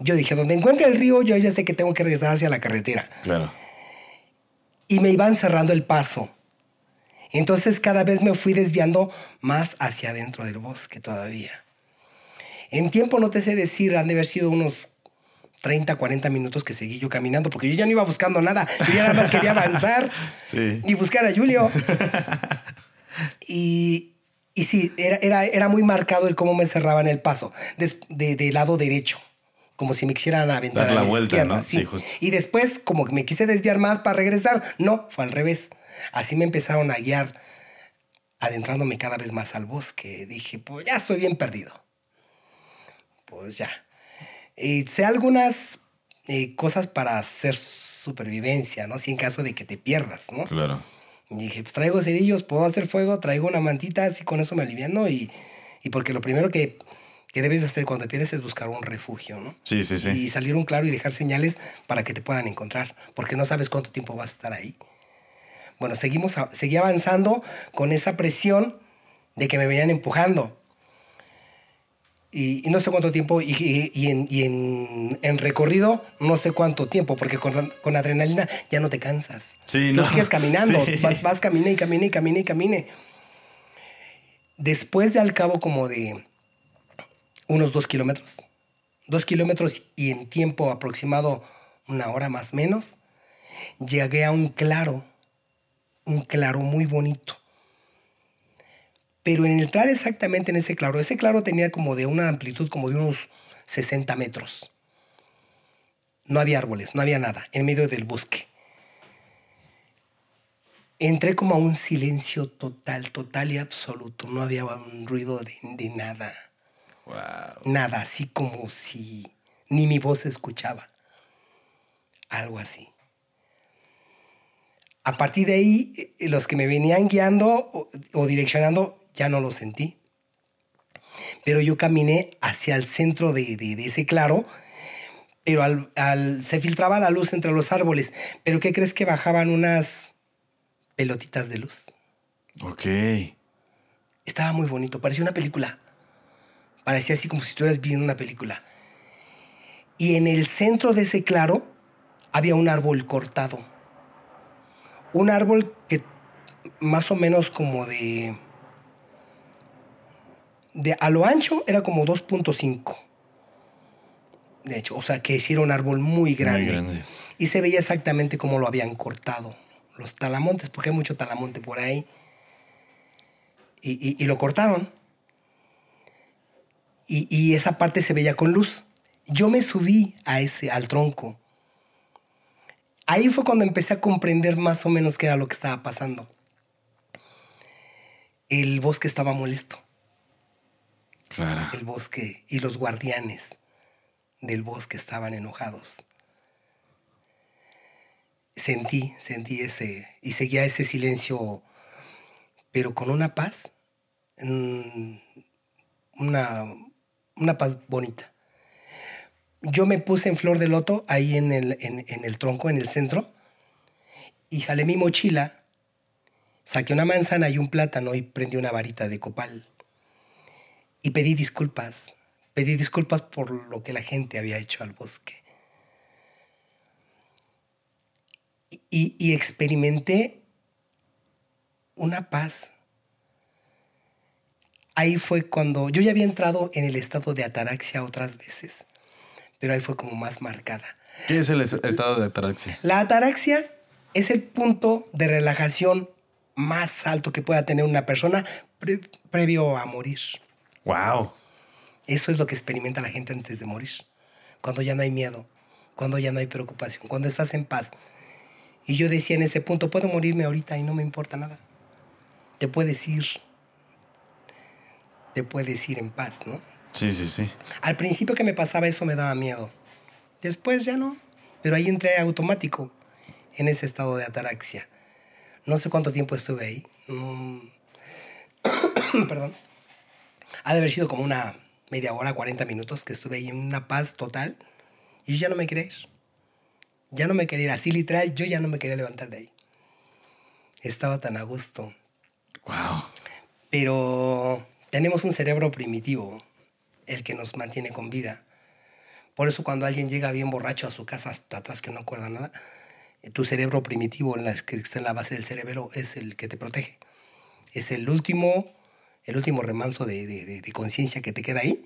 Yo dije, donde encuentre el río, yo ya sé que tengo que regresar hacia la carretera. Claro. Y me iban cerrando el paso. Entonces cada vez me fui desviando más hacia adentro del bosque todavía. En tiempo no te sé decir, han de haber sido unos 30, 40 minutos que seguí yo caminando, porque yo ya no iba buscando nada, yo ya nada más quería avanzar Sí. y buscar a Julio. y, y sí, era, era, era muy marcado el cómo me cerraban el paso, des- de, de lado derecho, como si me quisieran aventar Dar a la la vuelta, izquierda, ¿no? sí. Sí. Y después, como que me quise desviar más para regresar, no, fue al revés. Así me empezaron a guiar, adentrándome cada vez más al bosque. Dije, pues ya estoy bien perdido. Pues ya. Y sé algunas eh, cosas para hacer supervivencia, ¿no? Si en caso de que te pierdas, ¿no? Claro. Y dije, pues traigo cerillos, puedo hacer fuego, traigo una mantita, así con eso me aliviano. Y, y porque lo primero que, que debes de hacer cuando pierdes es buscar un refugio, ¿no? Sí, sí, sí. Y salir un claro y dejar señales para que te puedan encontrar, porque no sabes cuánto tiempo vas a estar ahí. Bueno, seguimos, seguí avanzando con esa presión de que me venían empujando. Y, y no sé cuánto tiempo, y, y- y en, en- en recorrido no sé cuánto tiempo, porque con, con adrenalina ya no te cansas. Sí, Tú no. sigues caminando, Sí. vas, vas, camine y camine y camine y camine. Después de al cabo como de unos dos kilómetros, dos kilómetros y en tiempo aproximado una hora más menos, llegué a un claro, un claro muy bonito. Pero en entrar exactamente en ese claro, ese claro tenía como de una amplitud como de unos 60 metros. No había árboles, no había nada, en medio del bosque. Entré como a un silencio total, total y absoluto. No había un ruido de, de nada. Wow. Nada, así como si ni mi voz se escuchaba. Algo así. A partir de ahí, eh, los que me venían guiando o, o direccionando ya no lo sentí. Pero yo caminé hacia el centro de, de- de ese claro, pero al, al- se filtraba la luz entre los árboles. Pero ¿qué crees que bajaban unas pelotitas de luz? Ok. Estaba muy bonito, parecía una película. Parecía así como si estuvieras viendo una película. Y en el centro de ese claro había un árbol cortado. Un árbol que más o menos como de... de a lo ancho era como 2.5. De hecho, o sea que sí era un árbol muy grande. grande. Y se veía exactamente cómo lo habían cortado. Los talamontes, porque hay mucho talamonte por ahí y, y- y lo cortaron. Y, y esa parte se veía con luz. Yo me subí a ese, al tronco. Ahí fue cuando empecé a comprender más o menos qué era lo que estaba pasando. El bosque estaba molesto. Claro. El bosque y los guardianes del bosque estaban enojados. sentí, sentí ese, y seguía ese silencio, pero con una paz, mm, una, una paz bonita. Yo me puse en flor de loto ahí en el, en, el tronco, en el centro, y jalé mi mochila, saqué una manzana y un plátano y prendí una varita de copal. Y pedí disculpas, pedí disculpas por lo que la gente había hecho al bosque. Y, y experimenté una paz. Ahí fue cuando yo ya había entrado en el estado de ataraxia otras veces, pero ahí fue como más marcada. ¿Qué es el es- estado de ataraxia? La ataraxia es el punto de relajación más alto que pueda tener una persona pre- previo a morir. Wow. Eso es lo que experimenta la gente antes de morir. Cuando ya no hay miedo, cuando ya no hay preocupación, cuando estás en paz. Y yo decía en ese punto, puedo morirme ahorita y no me importa nada. Te puedes ir. Te puedes ir en paz, ¿no? Sí, sí, sí. Al principio que me pasaba eso me daba miedo. Después ya no. Pero ahí entré automático en ese estado de ataraxia. No sé cuánto tiempo estuve ahí. Mm. Perdón. Ha de haber sido como una media hora, 40 minutos que estuve ahí en una paz total. Y yo ya no me quería ir. Ya no me quería ir. Así literal, yo ya no me quería levantar de ahí. Estaba tan a gusto. Wow. Pero tenemos un cerebro primitivo, el que nos mantiene con vida. Por eso cuando alguien llega bien borracho a su casa hasta atrás que no acuerda nada, eh, tu cerebro primitivo, en la, que está en la base del cerebro, es el que te protege. Es el último, el último remanso de, de- de- de conciencia que te queda ahí.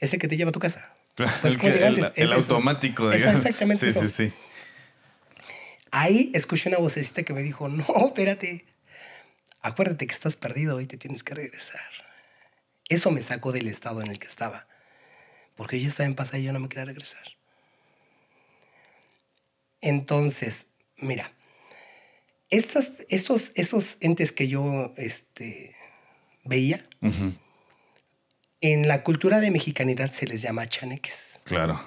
Es el que te lleva a tu casa. Claro, Pues, el, el- Es- el es eso. automático, Es digamos. exactamente sí, eso. sí, sí. Ahí escuché una vocecita que me dijo, no, espérate, acuérdate que estás perdido y te tienes que regresar. Eso me sacó del estado en el que estaba, porque yo ya estaba en paz y yo no me quería regresar. Entonces, mira, estas, estos, estos entes que yo este, veía, en la cultura de mexicanidad se les llama chaneques. Claro.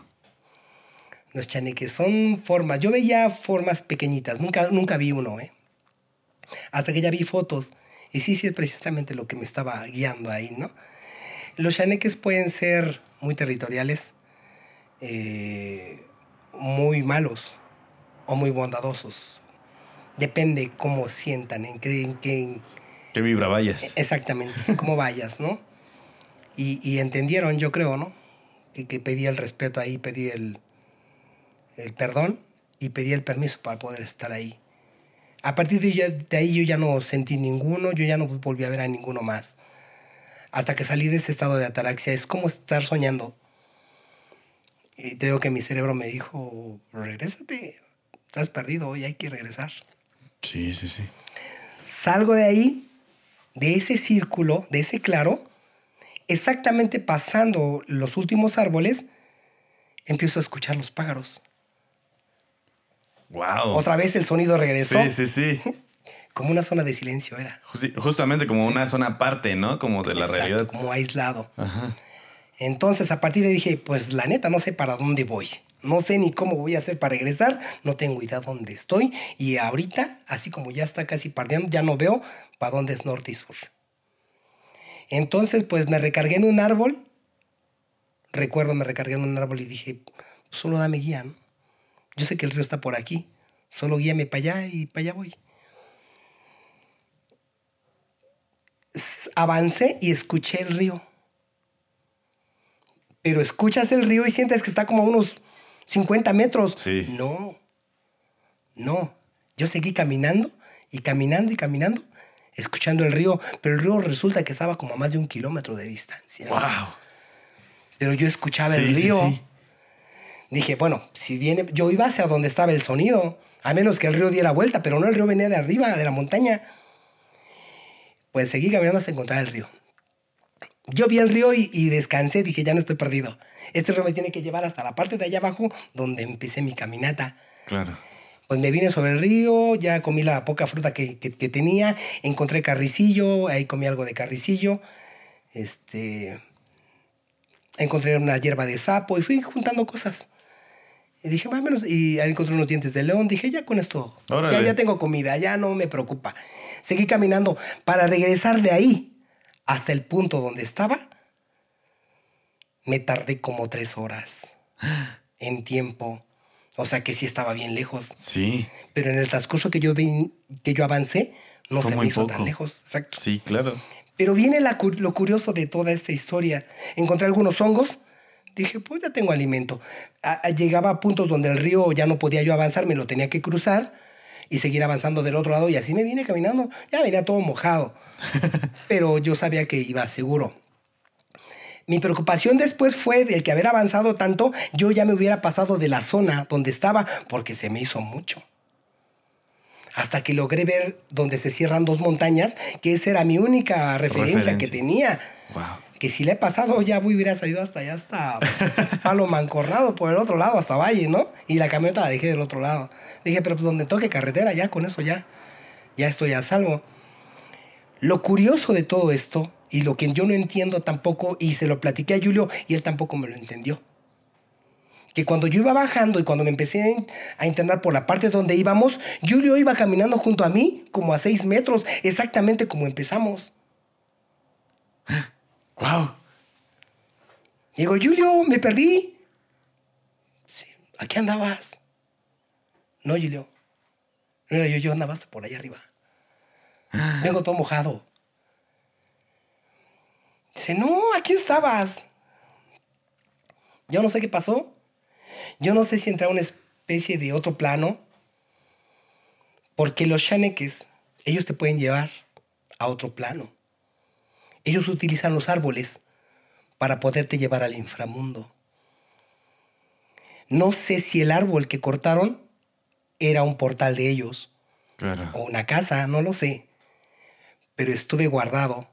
Los chaneques son formas. Yo veía formas pequeñitas, nunca, nunca vi uno, ¿eh? Hasta que ya vi fotos. Y sí, sí, es precisamente lo que me estaba guiando ahí, ¿no? Los chaneques pueden ser muy territoriales, eh, muy malos o muy bondadosos. Depende cómo sientan, en qué, en qué, en- ¿Qué vibra vayas? Exactamente, cómo vayas, ¿no? Y, y entendieron, yo creo, ¿no? Que, que pedí el respeto ahí, pedí el, el perdón y pedí el permiso para poder estar ahí. A partir de, ya- de ahí yo ya no sentí ninguno, yo ya no volví a ver a ninguno más. Hasta que salí de ese estado de ataraxia, es como estar soñando. Y te digo que mi cerebro me dijo, regrésate, estás perdido y hay que regresar Sí, sí, sí. salgo de ahí, de ese círculo, de ese claro, exactamente pasando los últimos árboles, empiezo a escuchar los pájaros. Wow. Otra vez el sonido regresó, Sí, sí, sí. como una zona de silencio era. Justamente como una zona aparte, ¿no? Como de la Exacto, realidad. como aislado. Ajá. Entonces, a partir de ahí dije, pues la neta, no sé para dónde voy. No sé ni cómo voy a hacer para regresar. No tengo idea dónde estoy. Y ahorita, así como ya está casi pardeando, ya no veo para dónde es norte y sur. Entonces, pues me recargué en un árbol. Recuerdo, me recargué en un árbol y dije, solo dame guía, ¿no? Yo sé que el río está por aquí. Solo guíame para allá y para allá voy. Avancé y escuché el río pero escuchas el río y sientes que está como a unos 50 metros. Sí. No, no. Yo seguí caminando y caminando y caminando, escuchando el río, pero el río resulta que estaba como a más de un kilómetro de distancia. Wow. Pero yo escuchaba Sí, el sí, río. sí. Dije, bueno, si viene, yo iba hacia donde estaba el sonido, a menos que el río diera vuelta, pero no, el río venía de arriba, de la montaña. Pues seguí caminando hasta encontrar el río. Yo vi el río y, y descansé, dije, ya no estoy perdido. Este río me tiene que llevar hasta la parte de allá abajo donde empecé mi caminata. Claro. Pues me vine sobre el río, ya comí la poca fruta que, que- que tenía, encontré carricillo, ahí comí algo de carricillo, este, encontré una hierba de sapo y fui juntando cosas. Y dije, más o menos, y ahí encontré unos dientes de león. Dije, ya con esto, ya, ya tengo comida, ya no me preocupa. Seguí caminando para regresar de ahí hasta el punto donde estaba. Me tardé como tres horas en tiempo. O sea que sí estaba bien lejos. Sí, Pero en el transcurso que yo, vi- que yo avancé, no se me hizo poco. tan lejos. Exacto. sí, claro. Pero viene la lo curioso de toda esta historia. Encontré algunos hongos. Dije, pues ya tengo alimento. A- a- llegaba a puntos donde el río ya no podía yo avanzar, me lo tenía que cruzar y seguir avanzando del otro lado. Y así me vine caminando. Ya venía todo mojado. Pero yo sabía que iba seguro. Mi preocupación después fue del que haber avanzado tanto, yo ya me hubiera pasado de la zona donde estaba, porque se me hizo mucho hasta que logré ver donde se cierran dos montañas, que esa era mi única referencia, que Referencia. tenía. Wow. Que si le he pasado, ya hubiera salido hasta allá, hasta Palo Mancornado, por el otro lado, hasta Valle, ¿no? Y la camioneta la dejé del otro lado. Dije, pero pues donde toque carretera, ya con eso ya, ya estoy a salvo. Lo curioso de todo esto, y lo que yo no entiendo tampoco, y se lo platiqué a Julio, y él tampoco me lo entendió que cuando yo iba bajando y cuando me empecé a internar por la parte donde íbamos, Julio iba caminando junto a mí como a seis metros, exactamente como empezamos. Wow. Digo, Julio, me perdí. Sí, aquí andabas. No, Julio. No era yo, yo andaba hasta por allá arriba. Vengo todo mojado. Dice, no, aquí estabas. Yo no sé qué pasó. Yo no sé si entra una especie de otro plano. Porque los shaneques, ellos te pueden llevar a otro plano. Ellos utilizan los árboles para poderte llevar al inframundo. No sé si el árbol que cortaron era un portal de ellos Claro. o una casa, no lo sé. Pero estuve guardado.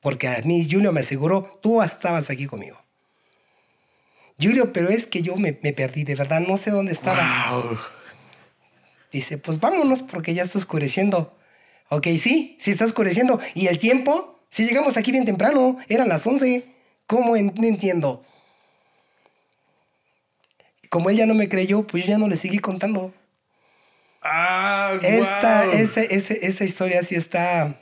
Porque a mí Julio me aseguró, tú estabas aquí conmigo. Julio, pero es que yo me, me perdí, de verdad, no sé dónde estaba. Wow. Dice, pues vámonos porque ya está oscureciendo. Ok, sí, sí está oscureciendo. ¿Y el tiempo? Si llegamos aquí bien temprano, eran las 11. ¿Cómo? En- no entiendo. Como él ya no me creyó, pues yo ya no le seguí contando. Ah, Esta, wow. ese- esa historia sí está...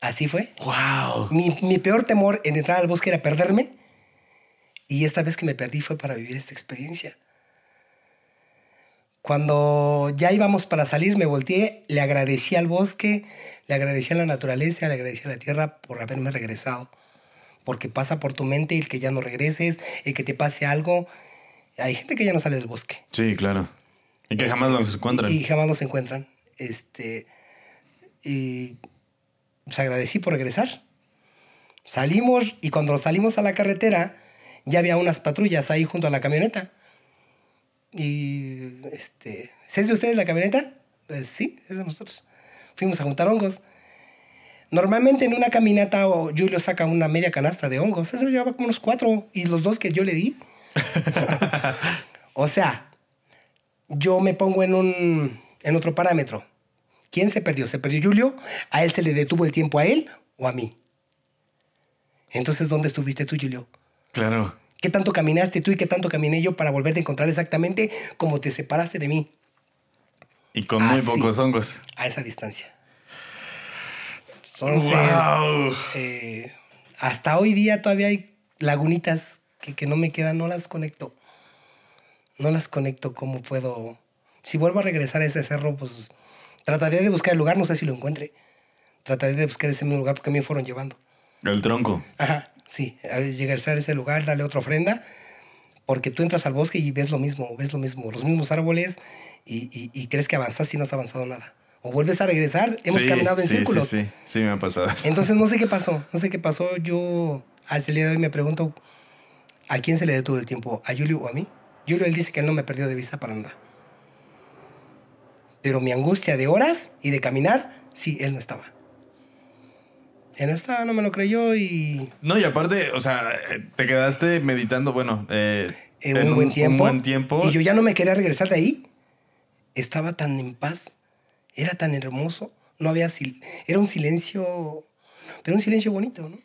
Así fue. Wow. Mi, mi peor temor en entrar al bosque era perderme. Y esta vez que me perdí fue para vivir esta experiencia. Cuando ya íbamos para salir, me volteé, le agradecí al bosque, le agradecí a la naturaleza, le agradecí a la tierra por haberme regresado. Porque pasa por tu mente el que ya no regreses, el que te pase algo. Hay gente que ya no sale del bosque. Sí, claro. Y que jamás los encuentran. Y, y jamás los encuentran. Este, y pues agradecí por regresar. Salimos y cuando salimos a la carretera ya había unas patrullas ahí junto a la camioneta. Y, este, ¿es de ustedes la camioneta? Pues sí, es de nosotros. Fuimos a juntar hongos. Normalmente en una caminata o Julio saca una media canasta de hongos. Eso llevaba como unos cuatro. Y los dos que yo le di. o sea, yo me pongo en un en otro parámetro. ¿Quién se perdió? ¿Se perdió Julio? ¿A él se le detuvo el tiempo a él o a mí? Entonces, ¿dónde estuviste tú, Julio? Claro. ¿Qué tanto caminaste tú y qué tanto caminé yo para volverte a encontrar exactamente como te separaste de mí Y con muy pocos hongos. a esa distancia? Entonces, Wow. eh, hasta hoy día todavía hay lagunitas que, que no me quedan, no las conecto. No las conecto, ¿cómo puedo? Si vuelvo a regresar a ese cerro, pues trataré de buscar el lugar, no sé si lo encuentre. Trataré de buscar ese mismo lugar porque me fueron llevando. El tronco. Ajá, sí, a llegar a ese lugar, darle otra ofrenda, porque tú entras al bosque y ves lo mismo, ves lo mismo, los mismos árboles y, y- y crees que avanzas y no has avanzado nada. O vuelves a regresar, hemos Sí, caminado en sí, círculos. Sí, sí, sí, me ha pasado. Entonces no sé qué pasó, no sé qué pasó. Yo hasta el día de hoy me pregunto, ¿a quién se le detuvo el tiempo? ¿A Julio o a mí? Julio, él dice que él no me perdió de vista para nada. Pero mi angustia de horas y de caminar, sí, él no estaba. Él no estaba, no me lo creyó y No, y aparte, o sea, te quedaste meditando, bueno, eh, en en un, buen tiempo. Un buen tiempo. Y yo ya no me quería regresar de ahí. Estaba tan en paz. Era tan hermoso. No había sil Era un silencio. Pero un silencio bonito, ¿no?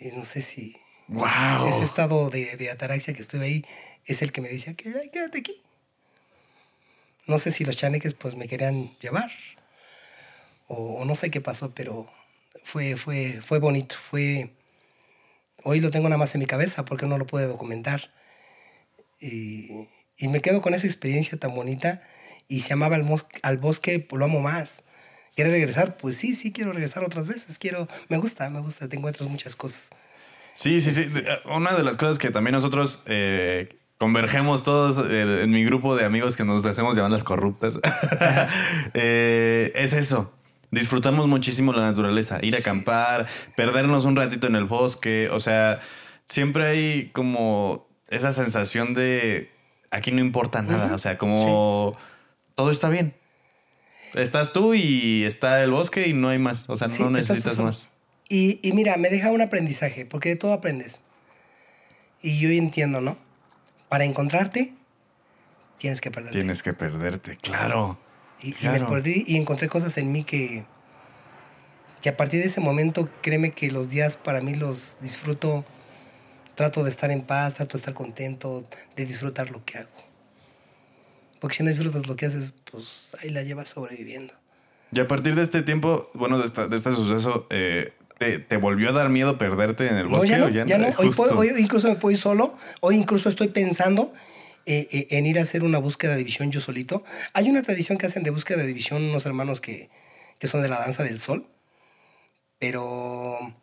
Y no sé si. Wow. Ese estado de, de ataraxia que estuve ahí es el que me decía que "Ay, quédate aquí. No sé si los chaneques pues me querían llevar o, o no sé qué pasó, pero fue, fue, fue bonito. Fue, hoy lo tengo nada más en mi cabeza porque no lo pude documentar. Y, y me quedo con esa experiencia tan bonita y se amaba al, mos- al bosque, pues lo amo más. ¿Quieres regresar? Pues sí, sí, quiero regresar otras veces. Quiero, me gusta, me gusta, te encuentras muchas cosas. Sí, sí, sí. De- Una de las cosas que también nosotros eh, convergemos todos eh, en mi grupo de amigos que nos hacemos llamar las corruptas eh, es eso. Disfrutamos muchísimo la naturaleza, ir a acampar, perdernos un ratito en el bosque. O sea, siempre hay como esa sensación de aquí no importa nada. O sea, como todo está bien. Estás tú y está el bosque y no hay más. O sea, Sí, no necesitas más. Y, y mira, me deja un aprendizaje, porque de todo aprendes. Y yo entiendo, ¿no? Para encontrarte, tienes que perderte. Tienes que perderte, claro. Y, me perdí y encontré cosas en mí que, que a partir de ese momento, créeme que los días para mí los disfruto. Trato de estar en paz, trato de estar contento, de disfrutar lo que hago. Porque si no disfrutas lo que haces, pues ahí la llevas sobreviviendo. Y a partir de este tiempo, bueno, de, esta- de este suceso, eh, te, te volvió a dar miedo perderte en el No, bosque? ya no, o ya no. Hoy, puedo- hoy incluso me puedo ir solo. Hoy incluso estoy pensando eh, eh, en ir a hacer una búsqueda de visión yo solito. Hay una tradición que hacen de búsqueda de visión unos hermanos que, que son de la danza del sol. Pero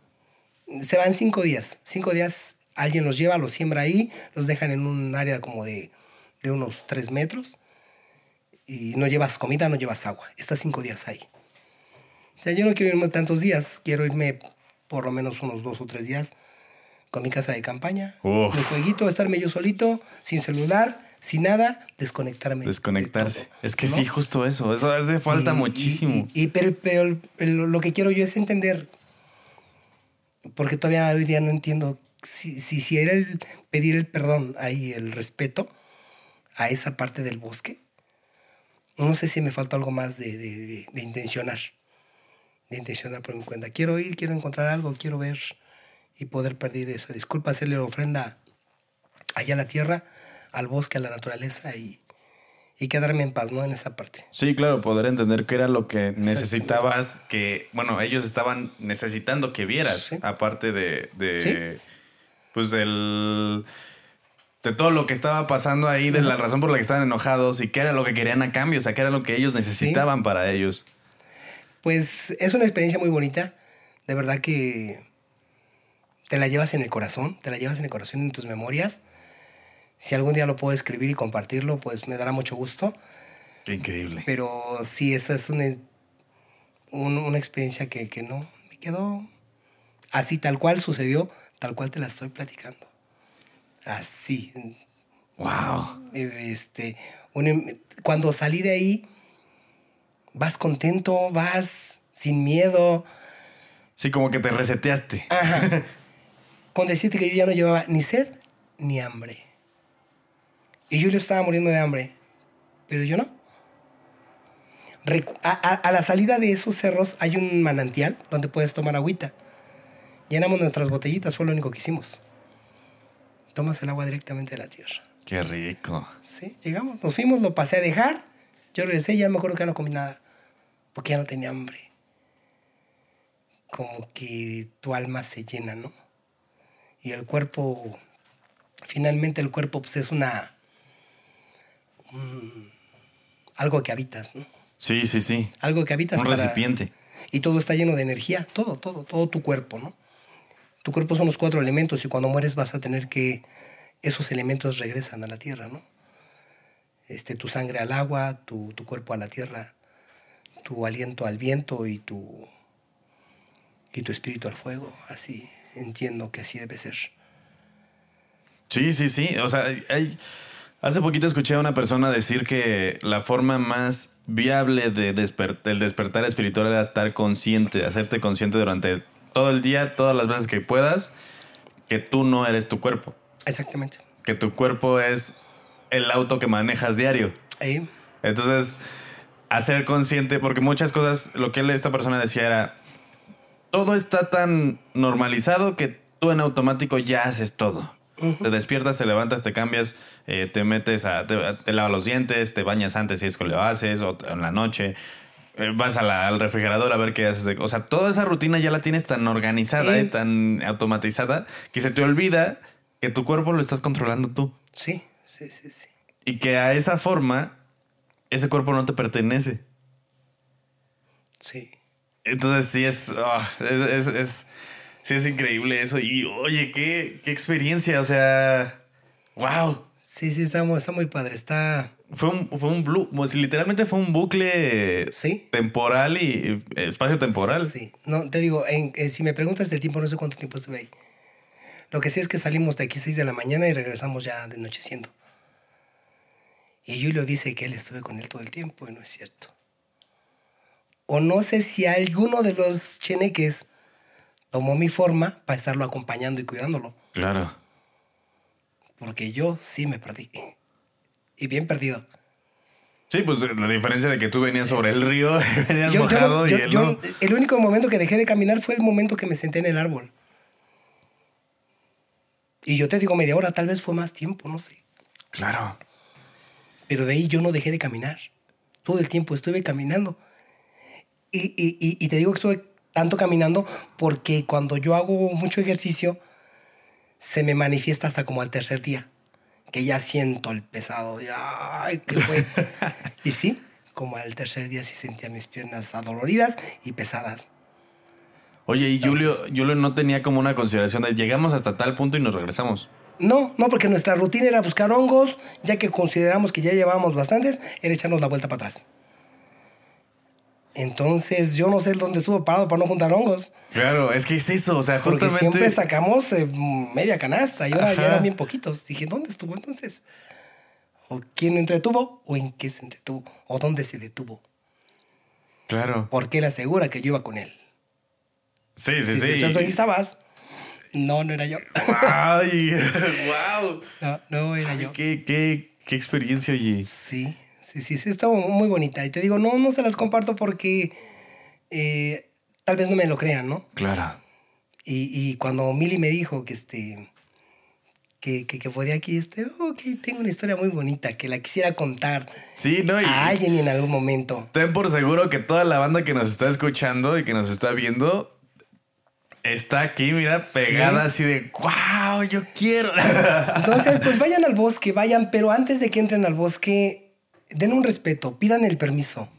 se van cinco días. Cinco días alguien los lleva, los siembra ahí, los dejan en un área como de, de unos tres metros. Y no llevas comida, no llevas agua. Estás cinco días ahí. O sea, yo no quiero irme tantos días, quiero irme por lo menos unos dos o tres días con mi casa de campaña, Uf. mi jueguito, estarme yo solito, sin celular, sin nada, desconectarme. de Desconectarse. todo, Es que ¿no? sí, justo eso. Eso hace falta Y- muchísimo. Y, y- pero pero lo que quiero yo es entender, porque todavía hoy día no entiendo si, si, si era el pedir el perdón ahí, el respeto a esa parte del bosque. No sé si me falta algo más de, de, de- de intencionar. De intencionar por mi cuenta. Quiero ir, quiero encontrar algo, quiero ver y poder pedir esa disculpa, hacerle ofrenda allá a la tierra, al bosque, a la naturaleza y, y quedarme en paz, ¿no? En esa parte. Sí, claro, poder entender qué era lo que necesitabas, que, bueno, ellos estaban necesitando que vieras, Sí. aparte de, de Sí. pues, el, de todo lo que estaba pasando ahí, de la razón por la que estaban enojados y qué era lo que querían a cambio, o sea, qué era lo que ellos Sí. necesitaban para ellos. Pues es una experiencia muy bonita. De verdad que te la llevas en el corazón, te la llevas en el corazón, en tus memorias. Si algún día lo puedo escribir y compartirlo, pues me dará mucho gusto. Qué increíble. Pero sí, esa es una, un- una experiencia que, que no me quedó así, tal cual sucedió, tal cual te la estoy platicando. Así. Wow. Este, un- cuando salí de ahí, vas contento, vas sin miedo. Sí, como que te reseteaste. Ajá. Con decirte que yo ya no llevaba ni sed ni hambre. Y Julio estaba muriendo de hambre, pero yo no. A- a la salida de esos cerros hay un manantial donde puedes tomar agüita. Llenamos nuestras botellitas, fue lo único que hicimos. Tomas el agua directamente de la tierra. Qué rico. Sí, llegamos, nos fuimos, lo pasé a dejar. Yo regresé, ya me acuerdo que ya no comí nada, porque ya no tenía hambre. Como que tu alma se llena, ¿no? Y el cuerpo, finalmente el cuerpo pues es una... un- algo que habitas, ¿no? Sí, sí, sí. Algo que habitas Un para- recipiente. Y todo está lleno de energía, todo, todo, todo tu cuerpo, ¿no? Tu cuerpo son los cuatro elementos y cuando mueres vas a tener que... Esos elementos regresan a la tierra, ¿no? Este, tu sangre al agua, tu, tu cuerpo a la tierra, tu aliento al viento y tu, y tu espíritu al fuego. Así entiendo que así debe ser. Sí, sí, sí. O sea, hay- hace poquito escuché a una persona decir que la forma más viable de desper- del despertar espiritual era estar consciente, hacerte consciente durante todo el día, todas las veces que puedas, que tú no eres tu cuerpo, Exactamente. que tu cuerpo es el auto que manejas diario. Ahí, Entonces, hacer consciente, porque muchas cosas, lo que esta persona decía era, todo está tan normalizado que tú en automático ya haces todo. Te despiertas, te levantas, te cambias, eh, te metes a. Te, te lavas los dientes, te bañas antes si es que lo haces, o en la noche. eh, vas a la- al refrigerador a ver qué haces. O sea, toda esa rutina ya la tienes tan organizada Eh. y tan automatizada que se te olvida que tu cuerpo lo estás controlando tú. Sí, sí, sí, sí. Y que a esa forma, ese cuerpo no te pertenece. Sí. Entonces sí es, ah, es, es, es- sí es increíble eso. Y oye, qué, qué experiencia, o sea, wow. Sí, sí, está muy, está muy padre. Está. Fue un, fue un blu- pues, literalmente fue un bucle Sí. temporal y espacio temporal. Sí. No, te digo, en- eh, si me preguntas del tiempo, no sé cuánto tiempo estuve ahí. Lo que sí es que salimos de aquí 6 de la mañana y regresamos ya de nocheciendo. Y Julio dice que él estuve con él todo el tiempo y no es cierto. O no sé si alguno de los cheneques tomó mi forma para estarlo acompañando y cuidándolo. Claro. Porque yo sí me perdí. Y bien perdido. Sí, pues la diferencia de que tú venías sobre el río, venías Yo- mojado yo- y él no. el único momento que dejé de caminar fue el momento que me senté en el árbol. Y yo te digo media hora, tal vez fue más tiempo, no sé. Claro. Pero de ahí yo no dejé de caminar. Todo el tiempo estuve caminando. Y, y- y- te digo que estuve tanto caminando porque cuando yo hago mucho ejercicio, se me manifiesta hasta como al tercer día. Que ya siento el pesado. Ya, ay, ¿qué fue? y sí, como al tercer día sí sentía mis piernas adoloridas y pesadas. Oye, y Julio, Julio no tenía como una consideración de llegamos hasta tal punto y nos regresamos. No, no, porque nuestra rutina era buscar hongos, ya que consideramos que ya llevábamos bastantes, era echarnos la vuelta para atrás. Entonces yo no sé dónde estuvo parado para no juntar hongos. Claro, es que es eso, o sea, Porque justamente. siempre sacamos eh, media canasta y ahora ya Ajá. eran bien poquitos. Dije, ¿dónde estuvo entonces? ¿O quién lo entretuvo? ¿O en qué se entretuvo? ¿O dónde se detuvo? Claro. Porque él asegura que yo iba con él. Sí, sí, si sí. tú estabas, no, no era yo. Ay, wow. No, no era yo. Qué, qué, qué experiencia, oye. Sí, sí, sí, sí, estuvo muy bonita. Y te digo, no, no se las comparto porque eh, tal vez no me lo crean, ¿no? Claro. Y, y cuando Mili me dijo que este que, que, que fue de aquí, este, ok, tengo una historia muy bonita que la quisiera contar Sí, ¿no? Y a alguien en algún momento. ten por seguro que toda la banda que nos está escuchando y que nos está viendo está aquí, mira, pegada así de, wow, yo quiero. Entonces, pues vayan al bosque, vayan, pero antes de que entren al bosque, den un respeto, pidan el permiso.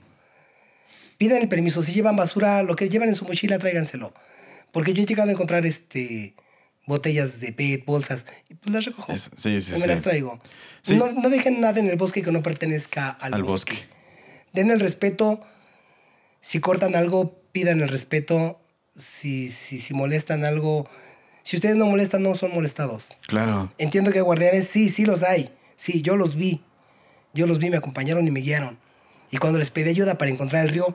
Pidan el permiso. Si llevan basura, lo que llevan en su mochila, tráiganselo. Porque yo he llegado a encontrar este botellas de PET, bolsas, y pues las recojo. Eso, sí, sí, y me sí. las traigo. No, no dejen nada en el bosque que no pertenezca al, Al bosque. bosque. Den el respeto. Si cortan algo, pidan el respeto. Si, si, si molestan algo, si ustedes no molestan, no son molestados. Claro. Entiendo que guardianes, sí, sí los hay. Sí, yo los vi. Yo los vi, me acompañaron y me guiaron. Y cuando les pedí ayuda para encontrar el río,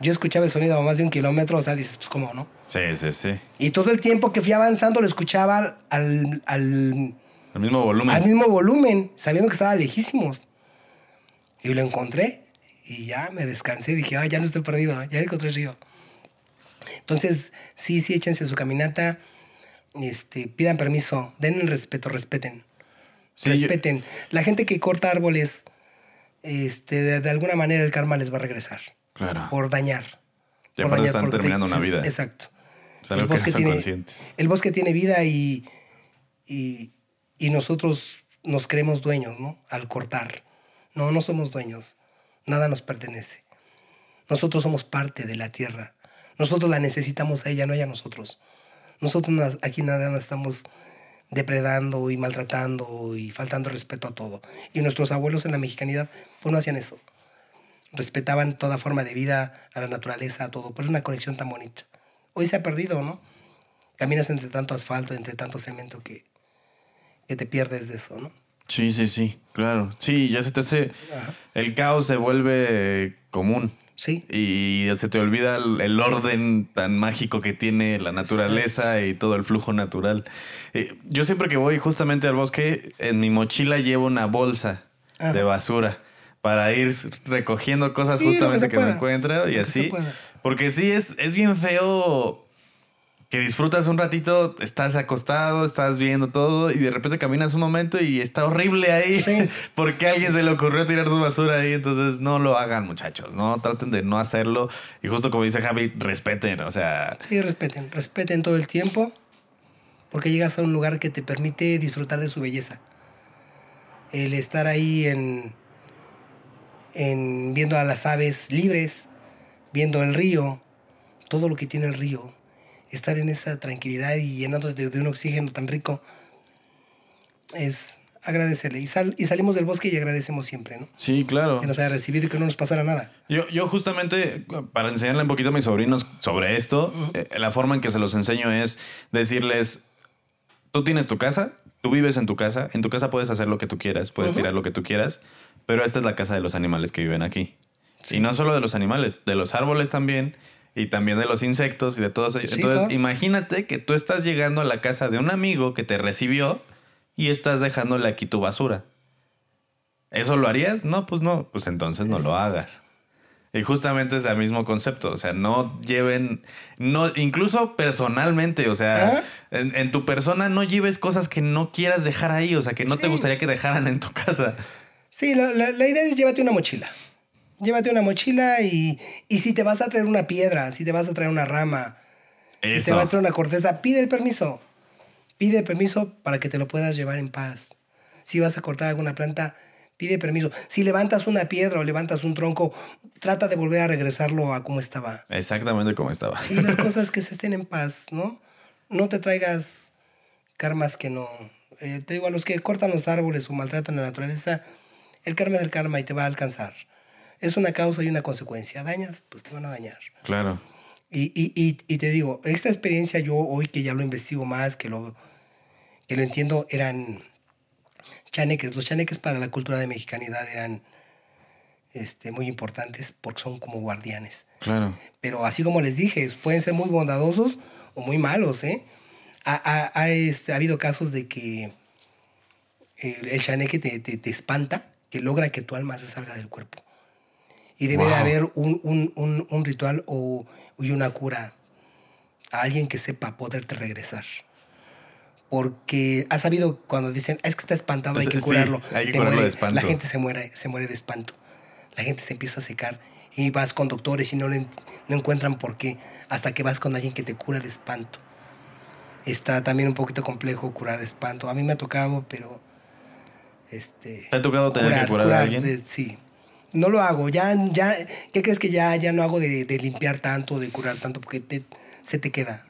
yo escuchaba el sonido a más de un kilómetro, o sea, dices, pues cómo, ¿no? Sí, sí, sí. Y todo el tiempo que fui avanzando lo escuchaba al, al, El mismo volumen. al mismo volumen, sabiendo que estaba lejísimos. Y lo encontré y ya me descansé. Dije, ah, ya no estoy perdido, ya encontré el río. Entonces, sí, sí, échense su caminata, este, pidan permiso, den el respeto, respeten. Sí, yo- respeten. La gente que corta árboles, este, de, de alguna manera el karma les va a regresar. Claro. Por dañar. Y por aparte están te- terminando una vida. Exacto. Es algo que no son conscientes. El bosque tiene vida y, y, y nosotros nos creemos dueños, ¿no? Al cortar. No, no somos dueños. Nada nos pertenece. Nosotros somos parte de la tierra. Nosotros la necesitamos a ella, no ella a nosotros. Nosotros aquí nada más estamos depredando y maltratando y faltando respeto a todo. Y nuestros abuelos en la mexicanidad, pues no hacían eso. Respetaban toda forma de vida, a la naturaleza, a todo. Por eso es una conexión tan bonita. Hoy se ha perdido, ¿no? Caminas entre tanto asfalto, entre tanto cemento que, que te pierdes de eso, ¿no? Sí, sí, sí, claro. Sí, ya se te hace. Ajá. El caos se vuelve común. Sí. Y se te olvida el, el orden tan mágico que tiene la naturaleza y todo el flujo natural. Eh, yo siempre que voy justamente al bosque, en mi mochila llevo una bolsa Ajá. de basura para ir recogiendo cosas Sí, que justamente se que, me encuentro y que así. Porque sí, es, es bien feo que disfrutas un ratito, estás acostado, estás viendo todo y de repente caminas un momento y está horrible ahí Sí. porque a alguien se le ocurrió tirar su basura ahí. Entonces no lo hagan, muchachos. No traten de no hacerlo. Y justo como dice Javi, respeten. O sea, Sí, respeten, respeten todo el tiempo, porque llegas a un lugar que te permite disfrutar de su belleza. El estar ahí en, en viendo a las aves libres, viendo el río, todo lo que tiene el río, estar en esa tranquilidad y llenándote de un oxígeno tan rico, es agradecerle. Y, sal- y salimos del bosque y agradecemos siempre, ¿no? sí, claro. Que nos haya recibido y que no nos pasara nada. Yo, yo justamente, para enseñarle un poquito a mis sobrinos sobre esto, eh, la forma en que se los enseño es decirles, tú tienes tu casa, tú vives en tu casa, en tu casa puedes hacer lo que tú quieras, puedes tirar lo que tú quieras, pero esta es la casa de los animales que viven aquí. Y no solo de los animales, de los árboles también, y también de los insectos y de todos ellos. Sí, Entonces, claro. imagínate que tú estás llegando a la casa de un amigo que te recibió y estás dejándole aquí tu basura. ¿Eso lo harías? No, pues no, pues entonces no lo hagas. Y justamente es el mismo concepto, o sea, no lleven, no, incluso personalmente, o sea, Ajá. en, en tu persona no lleves cosas que no quieras dejar ahí, o sea, que no te gustaría que dejaran en tu casa. Sí, la, la- la idea es llévate una mochila. Llévate una mochila y, y si te vas a traer una piedra, si te vas a traer una rama, si te vas a traer una corteza, pide el permiso. Pide el permiso para que te lo puedas llevar en paz. Si vas a cortar alguna planta, pide permiso. Si levantas una piedra o levantas un tronco, trata de volver a regresarlo a como estaba. Exactamente como estaba. Sí, las cosas que se estén en paz, ¿no? No te traigas karmas que no. eh, te digo, a los que cortan los árboles o maltratan la naturaleza, el karma es el karma y te va a alcanzar. Es una causa y una consecuencia. Dañas, pues te van a dañar. Claro. Y, y, y, y te digo, esta experiencia yo hoy que ya lo investigo más, que lo, que lo entiendo, eran chaneques. Los chaneques para la cultura de mexicanidad eran este, muy importantes porque son como guardianes. Claro. Pero así como les dije, pueden ser muy bondadosos o muy malos, ¿eh? Ha, ha- ha, este, ha habido casos de que el, el chaneque te, te- te espanta, que logra que tu alma se salga del cuerpo. Y debe de haber un, un- un- un ritual o, y una cura a alguien que sepa poderte regresar. Porque has sabido cuando dicen, es que está espantado, hay que Sí, curarlo. hay que curarlo de espanto. La gente se muere, se muere de espanto. La gente se empieza a secar. Y vas con doctores y no, le no encuentran por qué. Hasta que vas con alguien que te cura de espanto. Está también un poquito complejo curar de espanto. A mí me ha tocado, pero... Este, ¿Te ha tocado tener que curar a alguien? de- sí. No lo hago. Ya, ya, ¿Qué crees que ya, ya no hago de, de limpiar tanto, de curar tanto? Porque te- se te queda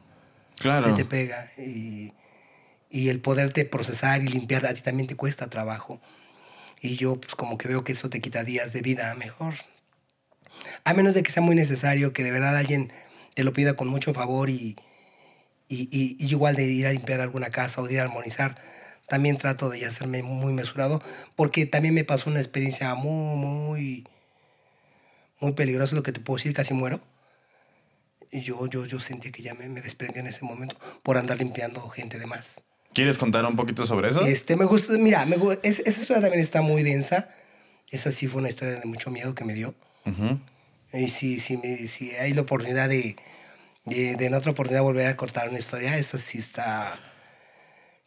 Claro. se te pega y, y el poderte procesar y limpiar a ti también te cuesta trabajo. Y yo pues como que veo que eso te quita días de vida mejor. A menos de que sea muy necesario, que de verdad alguien te lo pida con mucho favor y, y, y- y igual de ir a limpiar alguna casa o de ir a armonizar, también trato de ya hacerme muy mesurado, porque también me pasó una experiencia muy, muy, muy peligrosa, lo que te puedo decir, casi muero. Y yo, yo, yo sentí que ya me, me desprendí en ese momento por andar limpiando gente de más. ¿Quieres contar un poquito sobre eso? Este, me gusta, mira, me, es- esa historia también está muy densa. Esa sí fue una historia de mucho miedo que me dio. Ujú. Y si, si, me, si hay la oportunidad de, de, de en otra oportunidad volver a cortar una historia, esa sí está...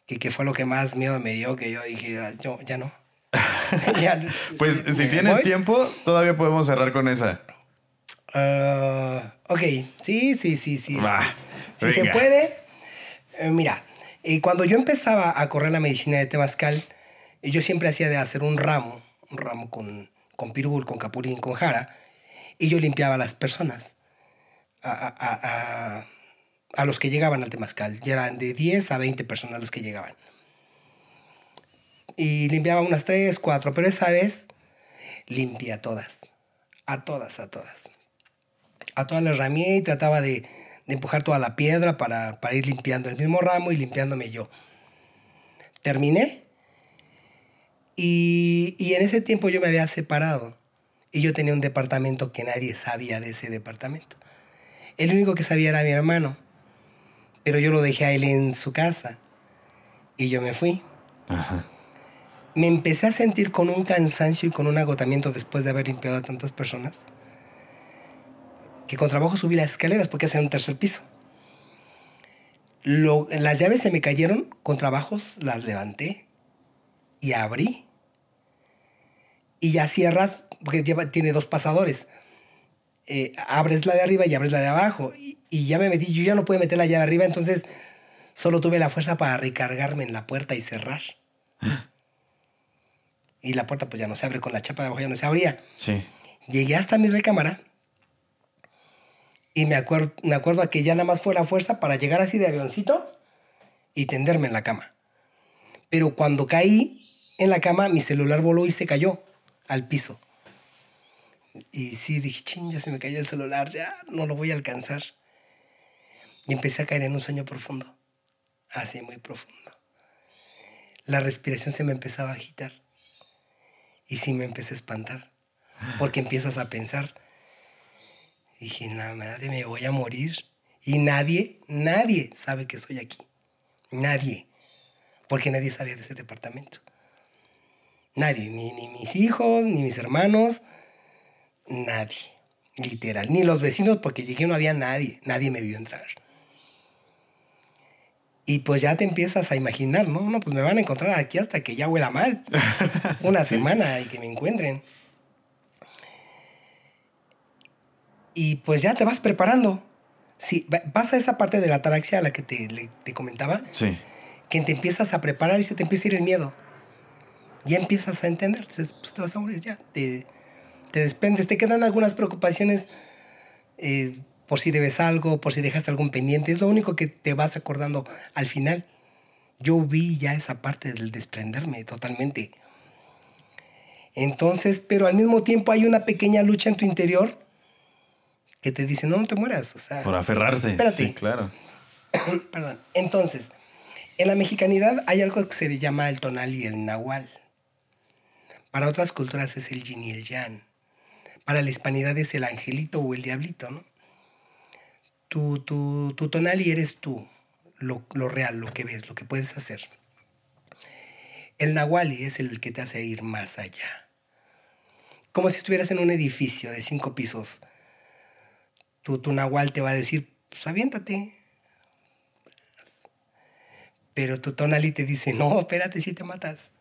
Que, que fue lo que más miedo me dio, que yo dije, "Ah, yo, ya no. Ya. Pues si tienes voy. tiempo, todavía podemos cerrar con esa. Ah, ok, sí, sí, sí, sí. Va, Si se puede. Eh, mira, eh, cuando yo empezaba a correr la medicina de Temazcal, eh, yo siempre hacía de hacer un ramo, un ramo con, con pirul, con capulín, con jara, y yo limpiaba a las personas, a, a- a- a- los que llegaban al Temazcal. Ya eran de 10 a 20 personas los que llegaban. Y limpiaba unas 3, 4, pero esa vez limpié a todas, a todas, a todas a todas las ramié y trataba de, de empujar toda la piedra para, para ir limpiando el mismo ramo y limpiándome yo. Terminé y, y en ese tiempo yo me había separado y yo tenía un departamento que nadie sabía de ese departamento. El único que sabía era mi hermano, pero yo lo dejé a él en su casa y yo me fui. Me empecé a sentir con un cansancio y con un agotamiento después de haber limpiado a tantas personas que con trabajo subí las escaleras porque hacía un tercer piso. Lo- las llaves se me cayeron, con trabajos las levanté y abrí. Y ya cierras, porque lleva, tiene dos pasadores. Eh, abres la de arriba y abres la de abajo. Y, y ya me metí, yo ya no pude meter la llave arriba, entonces solo tuve la fuerza para recargarme en la puerta y cerrar. Y la puerta pues ya no se abre, con la chapa de abajo ya no se abría. Sí. Llegué hasta mi recámara y me, acuerdo me acuerdo a que ya nada más fue la fuerza para llegar así de avioncito y tenderme en la cama. Pero cuando caí en la cama, mi celular voló y se cayó al piso. Y sí, dije, ching, ya se me cayó el celular, ya no lo voy a alcanzar. Y empecé a caer en un sueño profundo, así muy profundo. La respiración se me empezaba a agitar. Y sí me empecé a espantar, porque empiezas a pensar. Dije, la madre, me voy a morir. Y nadie, nadie sabe que estoy aquí. Nadie. Porque nadie sabía de ese departamento. Nadie, ni, ni mis hijos, ni mis hermanos, nadie. Literal. Ni los vecinos, porque llegué no había nadie. Nadie me vio entrar. Y pues ya te empiezas a imaginar, ¿no? No, pues me van a encontrar aquí hasta que ya huela mal. Una semana y que me encuentren. Y pues ya te vas preparando. Sí, pasa esa parte de la ataraxia a la que te, le- te comentaba, Sí. que te empiezas a preparar y se te empieza a ir el miedo. Ya empiezas a entender, entonces pues te vas a morir ya. Te, te desprendes, te quedan algunas preocupaciones eh, por si debes algo, por si dejaste algún pendiente. Es lo único que te vas acordando al final. Yo vi ya esa parte del desprenderme totalmente. Entonces, pero al mismo tiempo hay una pequeña lucha en tu interior que te dice, no, no te mueras. O sea, Por aferrarse. Espérate. Sí, claro. Perdón. Entonces, en la mexicanidad hay algo que se llama el tonal y el nahual. Para otras culturas es el yin y el yang. Para la hispanidad es el angelito o el diablito, ¿no? Tu, tu, tu tonali eres tú, lo, lo real, lo que ves, lo que puedes hacer. El nahuali es el que te hace ir más allá. Como si estuvieras en un edificio de cinco pisos. Tu, tu nahual te va a decir, pues aviéntate, pero tu tonali te dice, no, espérate, si te matas.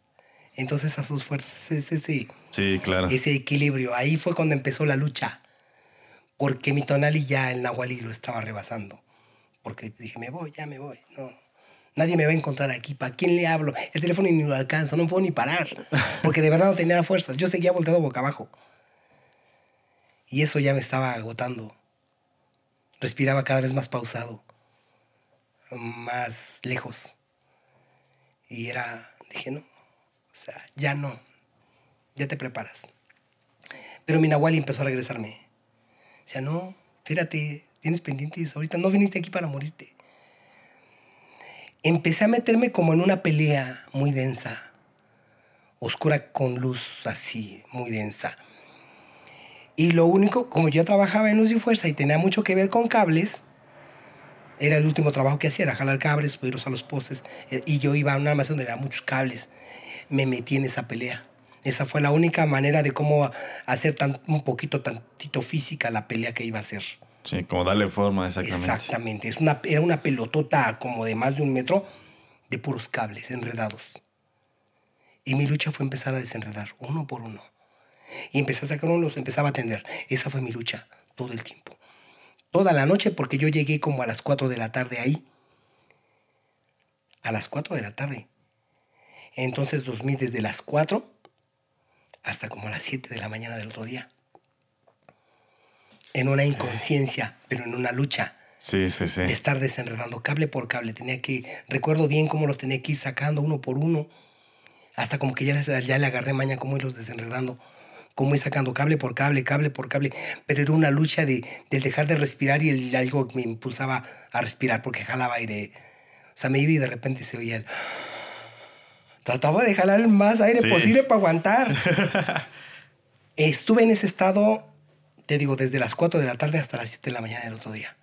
Entonces a sus fuerzas es ese, Sí, claro. ese equilibrio. Ahí fue cuando empezó la lucha. Porque mi tonali ya el nahualí lo estaba rebasando. Porque dije, me voy, ya me voy. No. Nadie me va a encontrar aquí. ¿Para quién le hablo? El teléfono ni lo alcanzo. No puedo ni parar. Porque de verdad no tenía fuerzas. Yo seguía volteado boca abajo. Y eso ya me estaba agotando. Respiraba cada vez más pausado. Más lejos. Y era, dije, no. O sea, ya no. Ya te preparas. Pero mi Nahuali empezó a regresarme. O sea, no, espérate, tienes pendientes. Ahorita no viniste aquí para morirte. Empecé a meterme como en una pelea muy densa. Oscura con luz así, muy densa. Y lo único, como yo trabajaba en Luz y Fuerza y tenía mucho que ver con cables, era el último trabajo que hacía, era jalar cables, subirlos a los postes. eh, Y yo iba a un almacén donde había muchos cables. Me metí en esa pelea. Esa fue la única manera de cómo hacer tan, un poquito, tantito física la pelea que iba a hacer. Sí, como darle forma, exactamente. Exactamente. Es una, era una pelotota como de más de un metro de puros cables enredados. Y mi lucha fue empezar a desenredar uno por uno. Y empecé a sacar uno, los empezaba a atender. Esa fue mi lucha todo el tiempo. Toda la noche, porque yo llegué como a las 4 de la tarde ahí. A las 4 de la tarde. Entonces dormí desde las 4 hasta como las 7 de la mañana del otro día. En una inconsciencia, pero en una lucha Sí, sí, sí. de estar desenredando cable por cable. Tenía que, recuerdo bien cómo los tenía que ir sacando uno por uno, hasta como que ya, les- ya le agarré maña cómo irlos desenredando, cómo ir sacando cable por cable, cable por cable. Pero era una lucha de, del dejar de respirar y el, algo me impulsaba a respirar porque jalaba aire. O sea, me iba y de repente se oía el... Trataba de jalar el más aire Sí. posible para aguantar. Estuve en ese estado, te digo, desde las 4 de la tarde hasta las 7 de la mañana del otro día.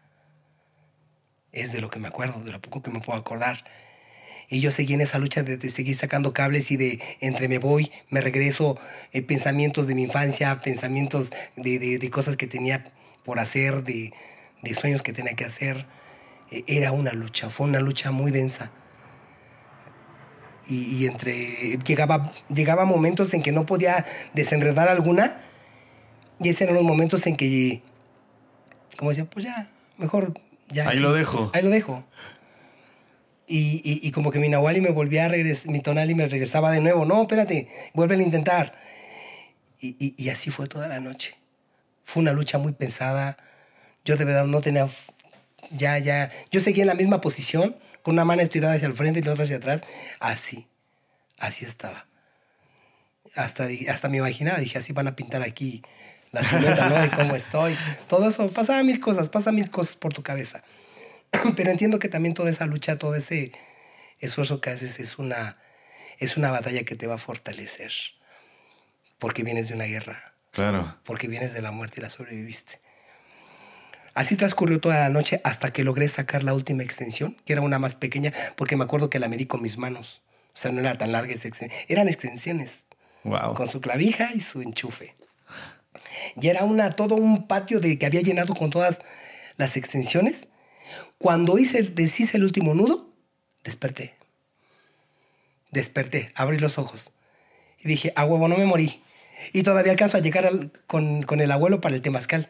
Es de lo que me acuerdo, de lo poco que me puedo acordar. Y yo seguí en esa lucha de, de seguir sacando cables y de entre me voy, me regreso, eh, pensamientos de mi infancia, pensamientos de, de- de cosas que tenía por hacer, de, de sueños que tenía que hacer. E- Era una lucha, fue una lucha muy densa. Y, y entre. Llegaba, llegaba momentos en que no podía desenredar alguna. Y esos eran los momentos en que. Como decía, pues ya, mejor. Ya, Ahí lo dejo. Ahí lo dejo. Y, y- y como que mi Nahuali me volvía a regresar, mi Tonali me regresaba de nuevo. No, espérate, vuelve a intentar. Y, y- así fue toda la noche. Fue una lucha muy pensada. Yo de verdad no tenía. Ya, ya. Yo seguía en la misma posición, con una mano estirada hacia el frente y la otra hacia atrás. Así. Así estaba. Hasta, hasta me imaginaba, dije, así van a pintar aquí la silueta, ¿no? De cómo estoy. Todo eso, pasaba mil cosas, pasa mil cosas por tu cabeza. Pero entiendo que también toda esa lucha, todo ese esfuerzo que haces es una, es una batalla que te va a fortalecer. Porque vienes de una guerra, Claro. porque vienes de la muerte y la sobreviviste. Así transcurrió toda la noche hasta que logré sacar la última extensión, que era una más pequeña, porque me acuerdo que la medí con mis manos. O sea, no era tan larga esa extensión. Eran extensiones Wow. con su clavija y su enchufe. Y era una, todo un patio de, que había llenado con todas las extensiones. Cuando hice, deshice el último nudo, desperté. Desperté, abrí los ojos. Y dije, a huevo, no me morí. Y todavía alcanzo a llegar al- con, con el abuelo para el temazcal.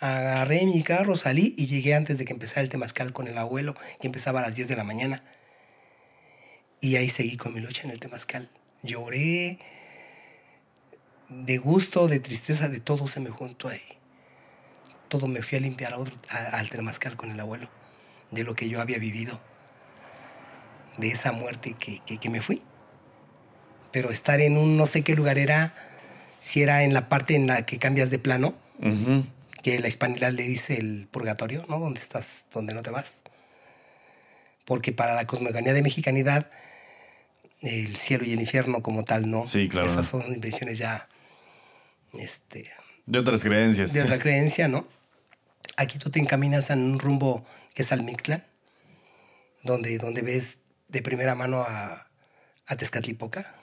Agarré mi carro, salí y llegué antes de que empezara el temazcal con el abuelo, que empezaba a las 10 de la mañana. Y ahí seguí con mi lucha en el temazcal. Lloré, de gusto, de tristeza, de todo se me juntó ahí. Todo me fui a limpiar a otro- al temazcal con el abuelo, de lo que yo había vivido, de esa muerte que, que- me fui. Pero estar en un no sé qué lugar era, si era en la parte en la que cambias de plano. Que la hispanidad le dice el purgatorio, ¿no? Donde estás, donde no te vas. Porque para la cosmogonía de mexicanidad, el cielo y el infierno como tal, ¿no? Sí, claro. Esas son invenciones ya este, De otras creencias. de otra creencia, ¿no? Aquí tú te encaminas en un rumbo que es al Mictlán, donde, donde ves de primera mano a, a Tezcatlipoca.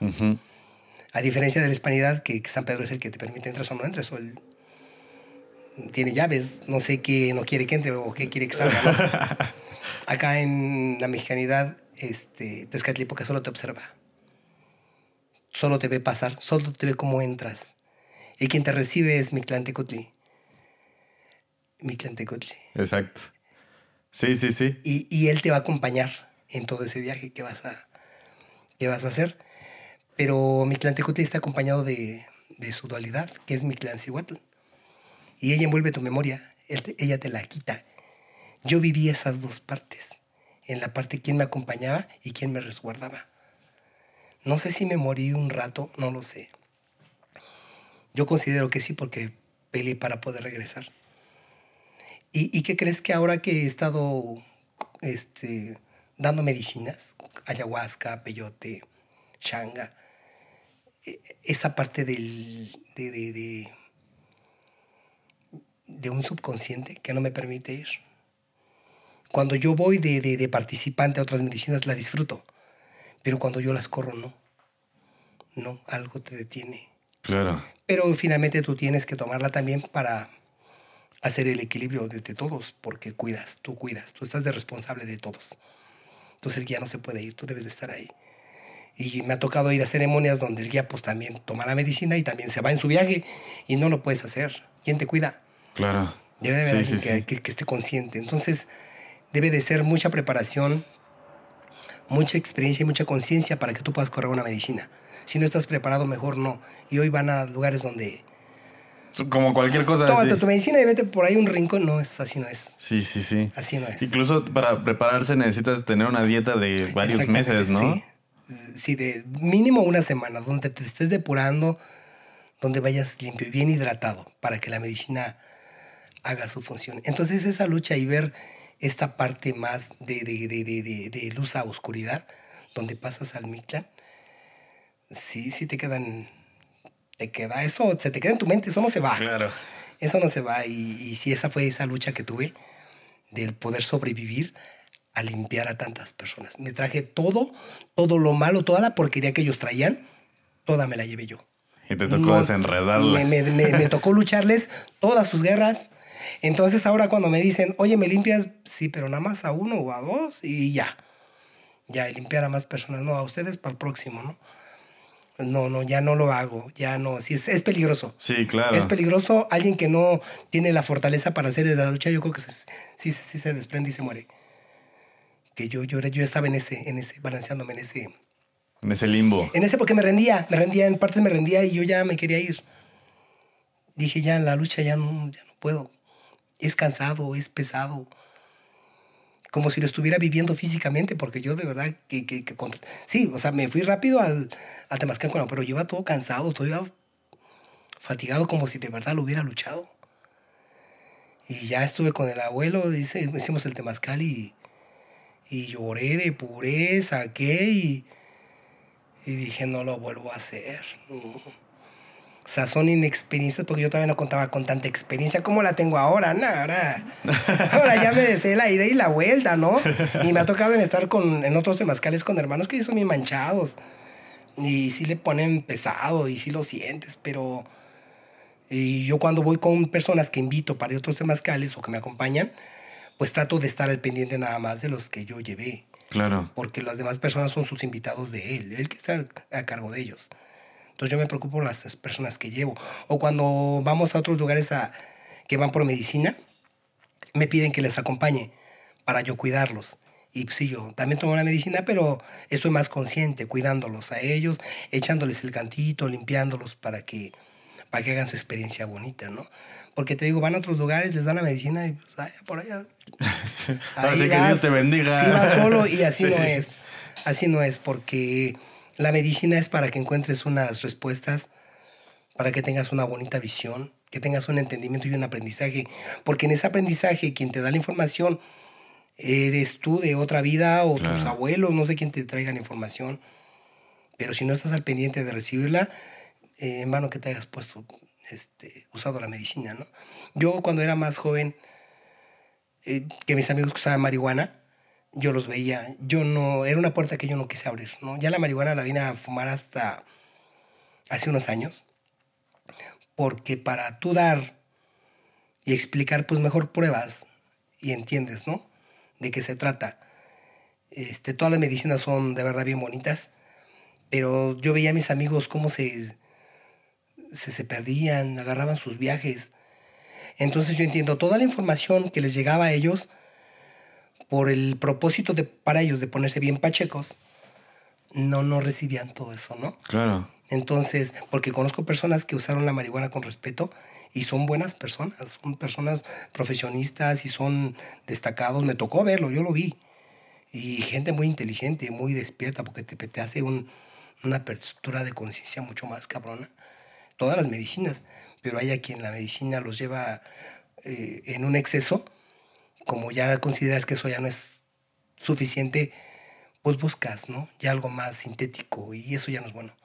A diferencia de la hispanidad, que, que San Pedro es el que te permite entrar o no entres, o el- tiene llaves, no sé qué no quiere que entre o qué quiere que salga. ¿no? Acá en la mexicanidad, este, Tezcatlipoca solo te observa. Solo te ve pasar, solo te ve cómo entras. Y quien te recibe es Mictlantecutli. Mictlantecutli. Exacto. Sí, sí, sí. Y, y él te va a acompañar en todo ese viaje que vas a, que vas a hacer. Pero Mictlantecutli está acompañado de, de su dualidad, que es Mictlancihuatl. Y ella envuelve tu memoria, ella te la quita. Yo viví esas dos partes. En la parte quién me acompañaba y quién me resguardaba. No sé si me morí un rato, no lo sé. Yo considero que sí porque peleé para poder regresar. ¿Y, y qué crees que ahora que he estado este, dando medicinas, ayahuasca, peyote, changa, e- esa parte del, de, de, de, de un subconsciente que no me permite ir? Cuando yo voy de, de, de participante a otras medicinas, la disfruto, pero cuando yo las corro, no. No, algo te detiene. Claro. Pero finalmente tú tienes que tomarla también para hacer el equilibrio de, de todos, porque cuidas, tú cuidas, tú estás de responsable de todos. Entonces el guía no se puede ir, tú debes de estar ahí. Y me ha tocado ir a ceremonias donde el guía pues también toma la medicina y también se va en su viaje y no lo puedes hacer. ¿Quién te cuida? Claro. Debe de haber Sí, alguien sí, que, sí. que- que esté consciente. Entonces, debe de ser mucha preparación, mucha experiencia y mucha conciencia para que tú puedas correr una medicina. Si no estás preparado, mejor no. Y hoy van a lugares donde... Como cualquier cosa Tómate así. tu medicina y vete por ahí un rincón. No, es así no es. Sí, sí, sí. Así no es. Incluso para prepararse necesitas tener una dieta de varios meses, ¿no? Sí. Sí, de mínimo una semana, donde te estés depurando, donde vayas limpio y bien hidratado para que la medicina haga su función. Entonces esa lucha y ver esta parte más de, de, de, de, luz a oscuridad, donde pasas al Mictlán, sí, sí te quedan, te queda eso, se te queda en tu mente, eso no se va. Claro. Eso no se va. Y, y sí, esa fue esa lucha que tuve del poder sobrevivir a limpiar a tantas personas. Me traje todo, todo lo malo, toda la porquería que ellos traían, toda me la llevé yo. Y te tocó No, desenredarla. Me, me- me- me tocó lucharles todas sus guerras. Entonces ahora cuando me dicen, oye, ¿me limpias? Sí, pero nada más a uno o a dos y ya. Ya, y limpiar a más personas. No, a ustedes para el próximo, ¿no? No, no, ya no lo hago. Ya no. Sí, es, es peligroso. Sí, claro. Es peligroso. Alguien que no tiene la fortaleza para hacer la lucha, yo creo que se- sí, sí, sí se desprende y se muere. Que yo, yo, yo estaba en ese, en ese, balanceándome en ese, En ese limbo. en ese porque me rendía, me rendía, en partes me rendía y yo ya me quería ir. Dije, ya en la lucha ya no, ya no puedo. Es cansado, es pesado. Como si lo estuviera viviendo físicamente, porque yo de verdad que... que, que Sí, o sea, me fui rápido al, al Temazcal, bueno, pero yo iba todo cansado, todo iba fatigado como si de verdad lo hubiera luchado. Y ya estuve con el abuelo, hice- hicimos el Temazcal y, y lloré, depuré, saqué y... Y dije, no lo vuelvo a hacer. O sea, son inexperiencias porque yo todavía no contaba con tanta experiencia como la tengo ahora. No, ahora, ahora ya me deseo la ida y la vuelta, ¿no? Y me ha tocado en estar con, en otros temazcales con hermanos que son bien manchados. Y sí le ponen pesado y sí lo sientes, pero... Y yo cuando voy con personas que invito para otros temazcales o que me acompañan, pues trato de estar al pendiente nada más de los que yo llevé Claro. porque las demás personas son sus invitados de él, él que está a cargo de ellos. Entonces yo me preocupo por las personas que llevo. O cuando vamos a otros lugares a, que van por medicina, me piden que les acompañe para yo cuidarlos. Y pues, sí, yo también tomo la medicina, pero estoy más consciente, cuidándolos a ellos, echándoles el cantito, limpiándolos para que, para que hagan su experiencia bonita, ¿no? Porque te digo, van a otros lugares, les dan la medicina y pues, ay, por allá. Ahora sí que Dios te bendiga. Sí, vas solo y así Sí. no es. Así no es, porque la medicina es para que encuentres unas respuestas, para que tengas una bonita visión, que tengas un entendimiento y un aprendizaje. Porque en ese aprendizaje, quien te da la información, eres tú de otra vida o tus Claro. abuelos, no sé quién te traiga la información. Pero si no estás al pendiente de recibirla, eh, en vano que te hayas puesto, este, usado la medicina, ¿no? Yo cuando era más joven, eh, que mis amigos usaban marihuana, yo los veía. Yo no, era una puerta que yo no quise abrir, ¿no? Ya la marihuana la vine a fumar hasta hace unos años. Porque para tú dar y explicar, pues mejor pruebas y entiendes, ¿no? De qué se trata. Este, todas las medicinas son de verdad bien bonitas, pero yo veía a mis amigos cómo se, se, se perdían, agarraban sus viajes. Entonces yo entiendo toda la información que les llegaba a ellos por el propósito de, para ellos de ponerse bien pachecos, no, no recibían todo eso, ¿no? Claro. Entonces, porque conozco personas que usaron la marihuana con respeto y son buenas personas, son personas profesionistas y son destacados. Me tocó verlo, yo lo vi. Y gente muy inteligente, muy despierta, porque te, te hace un- una apertura de conciencia mucho más cabrona. Todas las medicinas, pero hay a quien la medicina los lleva eh, en un exceso, como ya consideras que eso ya no es suficiente, pues buscas, ¿no? Ya algo más sintético y eso ya no es bueno.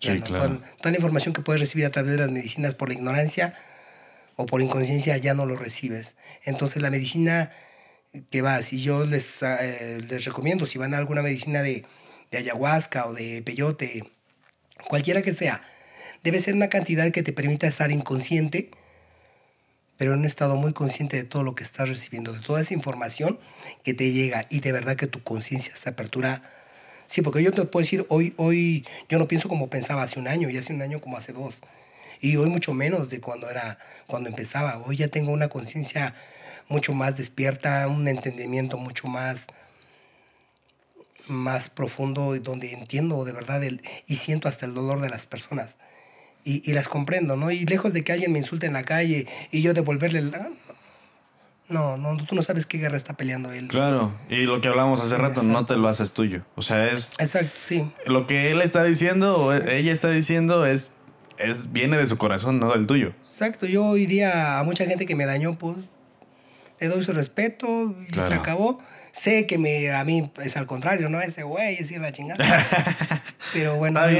Sí, no, claro. toda, toda la información que puedes recibir a través de las medicinas por la ignorancia o por inconsciencia ya no lo recibes. Entonces la medicina que va, si yo les, eh, les recomiendo, si van a alguna medicina de, de ayahuasca o de peyote, cualquiera que sea, debe ser una cantidad que te permita estar inconsciente, pero en un estado muy consciente de todo lo que estás recibiendo, de toda esa información que te llega y de verdad que tu conciencia se apertura. Sí, porque yo te puedo decir, hoy, hoy yo no pienso como pensaba hace un año, y hace un año como hace dos. Y hoy mucho menos de cuando era, cuando empezaba. Hoy ya tengo una conciencia mucho más despierta, un entendimiento mucho más, más profundo, donde entiendo de verdad el, y siento hasta el dolor de las personas. Y, y las comprendo, ¿no? Y lejos de que alguien me insulte en la calle y yo devolverle el... ah, No, no, tú no sabes qué guerra está peleando él. Claro. Y lo que hablamos hace rato, no te lo haces tuyo. O sea, es Exacto, sí. lo que él está diciendo o ella está diciendo es, es viene de su corazón, no del tuyo. Exacto, yo hoy día a mucha gente que me dañó, pues le doy su respeto y Claro. se acabó. Sé que me, a mí es al contrario, ¿no? Ese güey, es ir la chingada. Pero bueno, yo,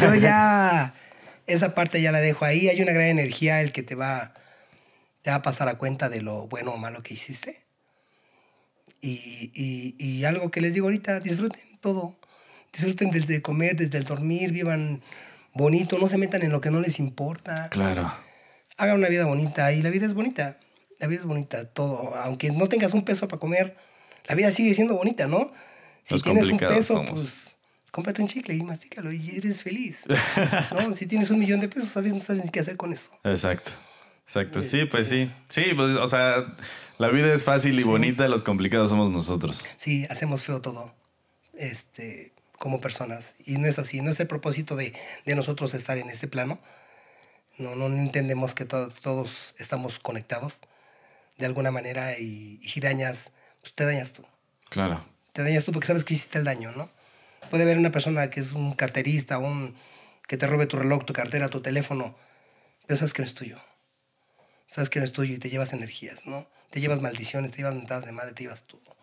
yo ya esa parte ya la dejo ahí. Hay una gran energía el que te va, te va a pasar a cuenta de lo bueno o malo que hiciste. Y, y, y algo que les digo ahorita, disfruten todo. Disfruten desde comer, desde el dormir, vivan bonito, no se metan en lo que no les importa. Claro. Hagan una vida bonita y la vida es bonita. La vida es bonita, todo. Aunque no tengas un peso para comer, la vida sigue siendo bonita, ¿no? Si Los tienes un peso, somos. pues cómprate un chicle y mastícalo y eres feliz. ¿no? Si tienes un millón de pesos, sabes, no sabes ni qué hacer con eso. Exacto. Exacto. Sí, pues Este sí. Sí, pues, o sea, la vida es fácil y bonita, los complicados somos nosotros. Sí, hacemos feo todo. Este, como personas. Y no es así, no es el propósito de, de nosotros estar en este plano. No, no entendemos que to- todos estamos conectados de alguna manera y, y si dañas, pues te dañas tú. Claro. Te dañas tú porque sabes que hiciste el daño, ¿no? Puede haber una persona que es un carterista, un que te robe tu reloj, tu cartera, tu teléfono, pero sabes que no es tuyo. Sabes que no es tuyo y te llevas energías, ¿no? Te llevas maldiciones, te llevas mentadas de madre, te llevas todo.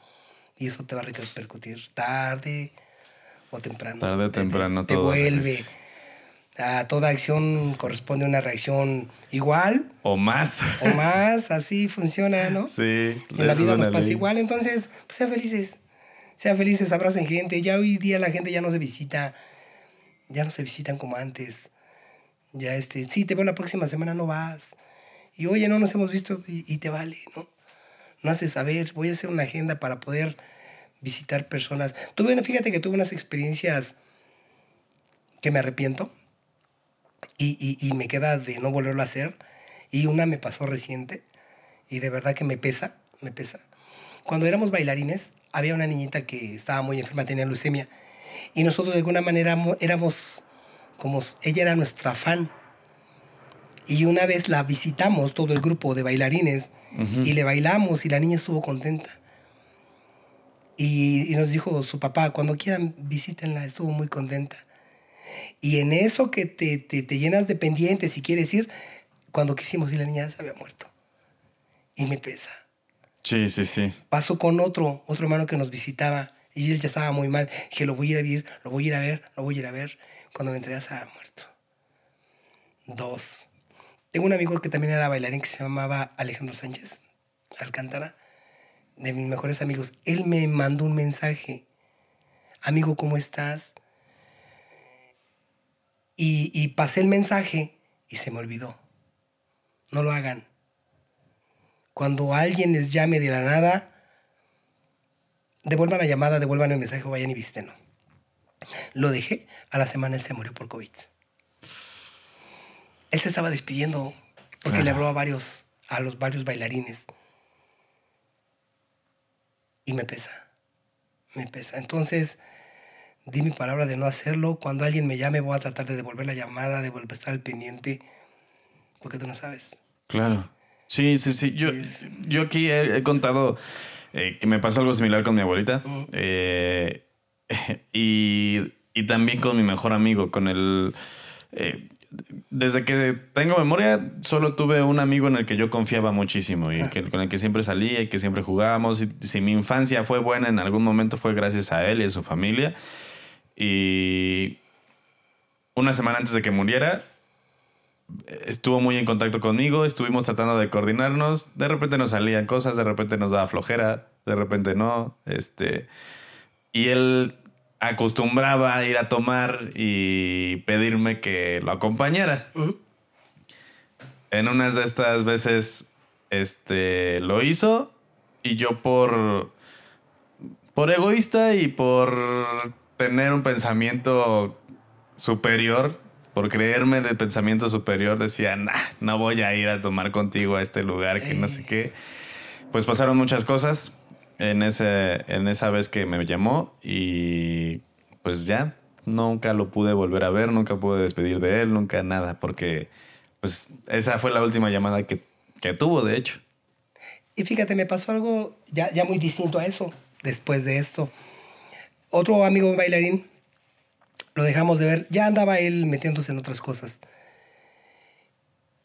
Y eso te va a repercutir tarde o temprano. Tarde o Te- te- temprano te, todo vuelve. regresa. A toda acción corresponde una reacción igual O más. o más, así funciona, ¿no? sí. En la vida nos pasa ley. igual, entonces, pues, sean felices. Sean felices, abracen gente. Ya hoy día la gente ya no se visita. Ya no se visitan como antes. Ya este, sí, te veo la próxima semana, no vas. Y oye, no nos hemos visto y, te vale, ¿no? No haces saber, voy a hacer una agenda para poder visitar personas. Tuve, fíjate que tuve unas experiencias que me arrepiento y, y, y me queda de no volverlo a hacer. Y una me pasó reciente y de verdad que me pesa, me pesa. Cuando éramos bailarines, había una niñita que estaba muy enferma, tenía leucemia, y nosotros de alguna manera mo- éramos como, ella era nuestra fan. Y una vez la visitamos, todo el grupo de bailarines, y le bailamos y la niña estuvo contenta. Y, y nos dijo su papá, cuando quieran visítenla, estuvo muy contenta. Y en eso que te, te, te llenas de pendientes y quieres ir, cuando quisimos ir la niña se había muerto. Y me pesa. Sí, sí, sí. Pasó con otro, otro hermano que nos visitaba y él ya estaba muy mal. Dije, lo voy a ir a ver, lo voy a ir a ver, lo voy a ir a ver. Cuando me enteré había muerto. Dos. Tengo un amigo que también era bailarín que se llamaba Alejandro Sánchez Alcántara, de mis mejores amigos. Él me mandó un mensaje. Amigo, ¿cómo estás? Y, y pasé el mensaje y se me olvidó. No lo hagan. Cuando alguien les llame de la nada, devuelvan la llamada, devuelvan el mensaje, vayan y visítenlo. Lo dejé, a la semana él se murió por COVID. Él se estaba despidiendo porque le habló a varios, a los varios bailarines. Y me pesa, me pesa. Entonces, di mi palabra de no hacerlo. Cuando alguien me llame, voy a tratar de devolver la llamada, de volver a estar al pendiente, porque tú no sabes. Claro. Sí, sí, sí. Yo, yo aquí he, he contado eh, que me pasó algo similar con mi abuelita. Eh, y, y también con mi mejor amigo, con el... eh, desde que tengo memoria, solo tuve un amigo en el que yo confiaba muchísimo y que, con el que siempre salía y que siempre jugábamos. Y si mi infancia fue buena en algún momento fue gracias a él y a su familia. Y una semana antes de que muriera, estuvo muy en contacto conmigo, estuvimos tratando de coordinarnos, de repente nos salían cosas, de repente nos daba flojera, de repente no, este y él acostumbraba a ir a tomar y pedirme que lo acompañara. En unas de estas veces este lo hizo y yo por por egoísta y por tener un pensamiento superior, por creerme de pensamiento superior, decía, nah, no voy a ir a tomar contigo a este lugar que no sé qué. Pues pasaron muchas cosas en, ese, en esa vez que me llamó y pues ya, nunca lo pude volver a ver, nunca pude despedir de él, nunca nada, porque pues esa fue la última llamada que, que tuvo, de hecho. Y fíjate, me pasó algo ya, ya muy distinto a eso después de esto. Otro amigo bailarín, lo dejamos de ver, ya andaba él metiéndose en otras cosas.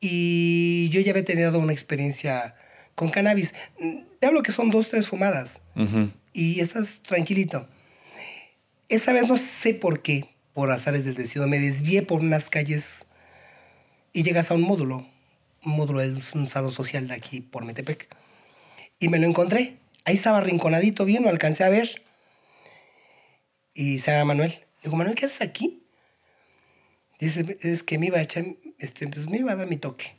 Y yo ya había tenido una experiencia con cannabis. Te hablo que son dos, tres fumadas. Y estás tranquilito. Esa vez no sé por qué, por azares del destino, me desvié por unas calles y llegas a un módulo. Un módulo es un salón social de aquí por Metepec. Y me lo encontré. Ahí estaba rinconadito bien, lo alcancé a ver. Y se llama Manuel. Le digo, Manuel, ¿qué haces aquí? Dice, es que me iba a echar, este, pues me iba a dar mi toque.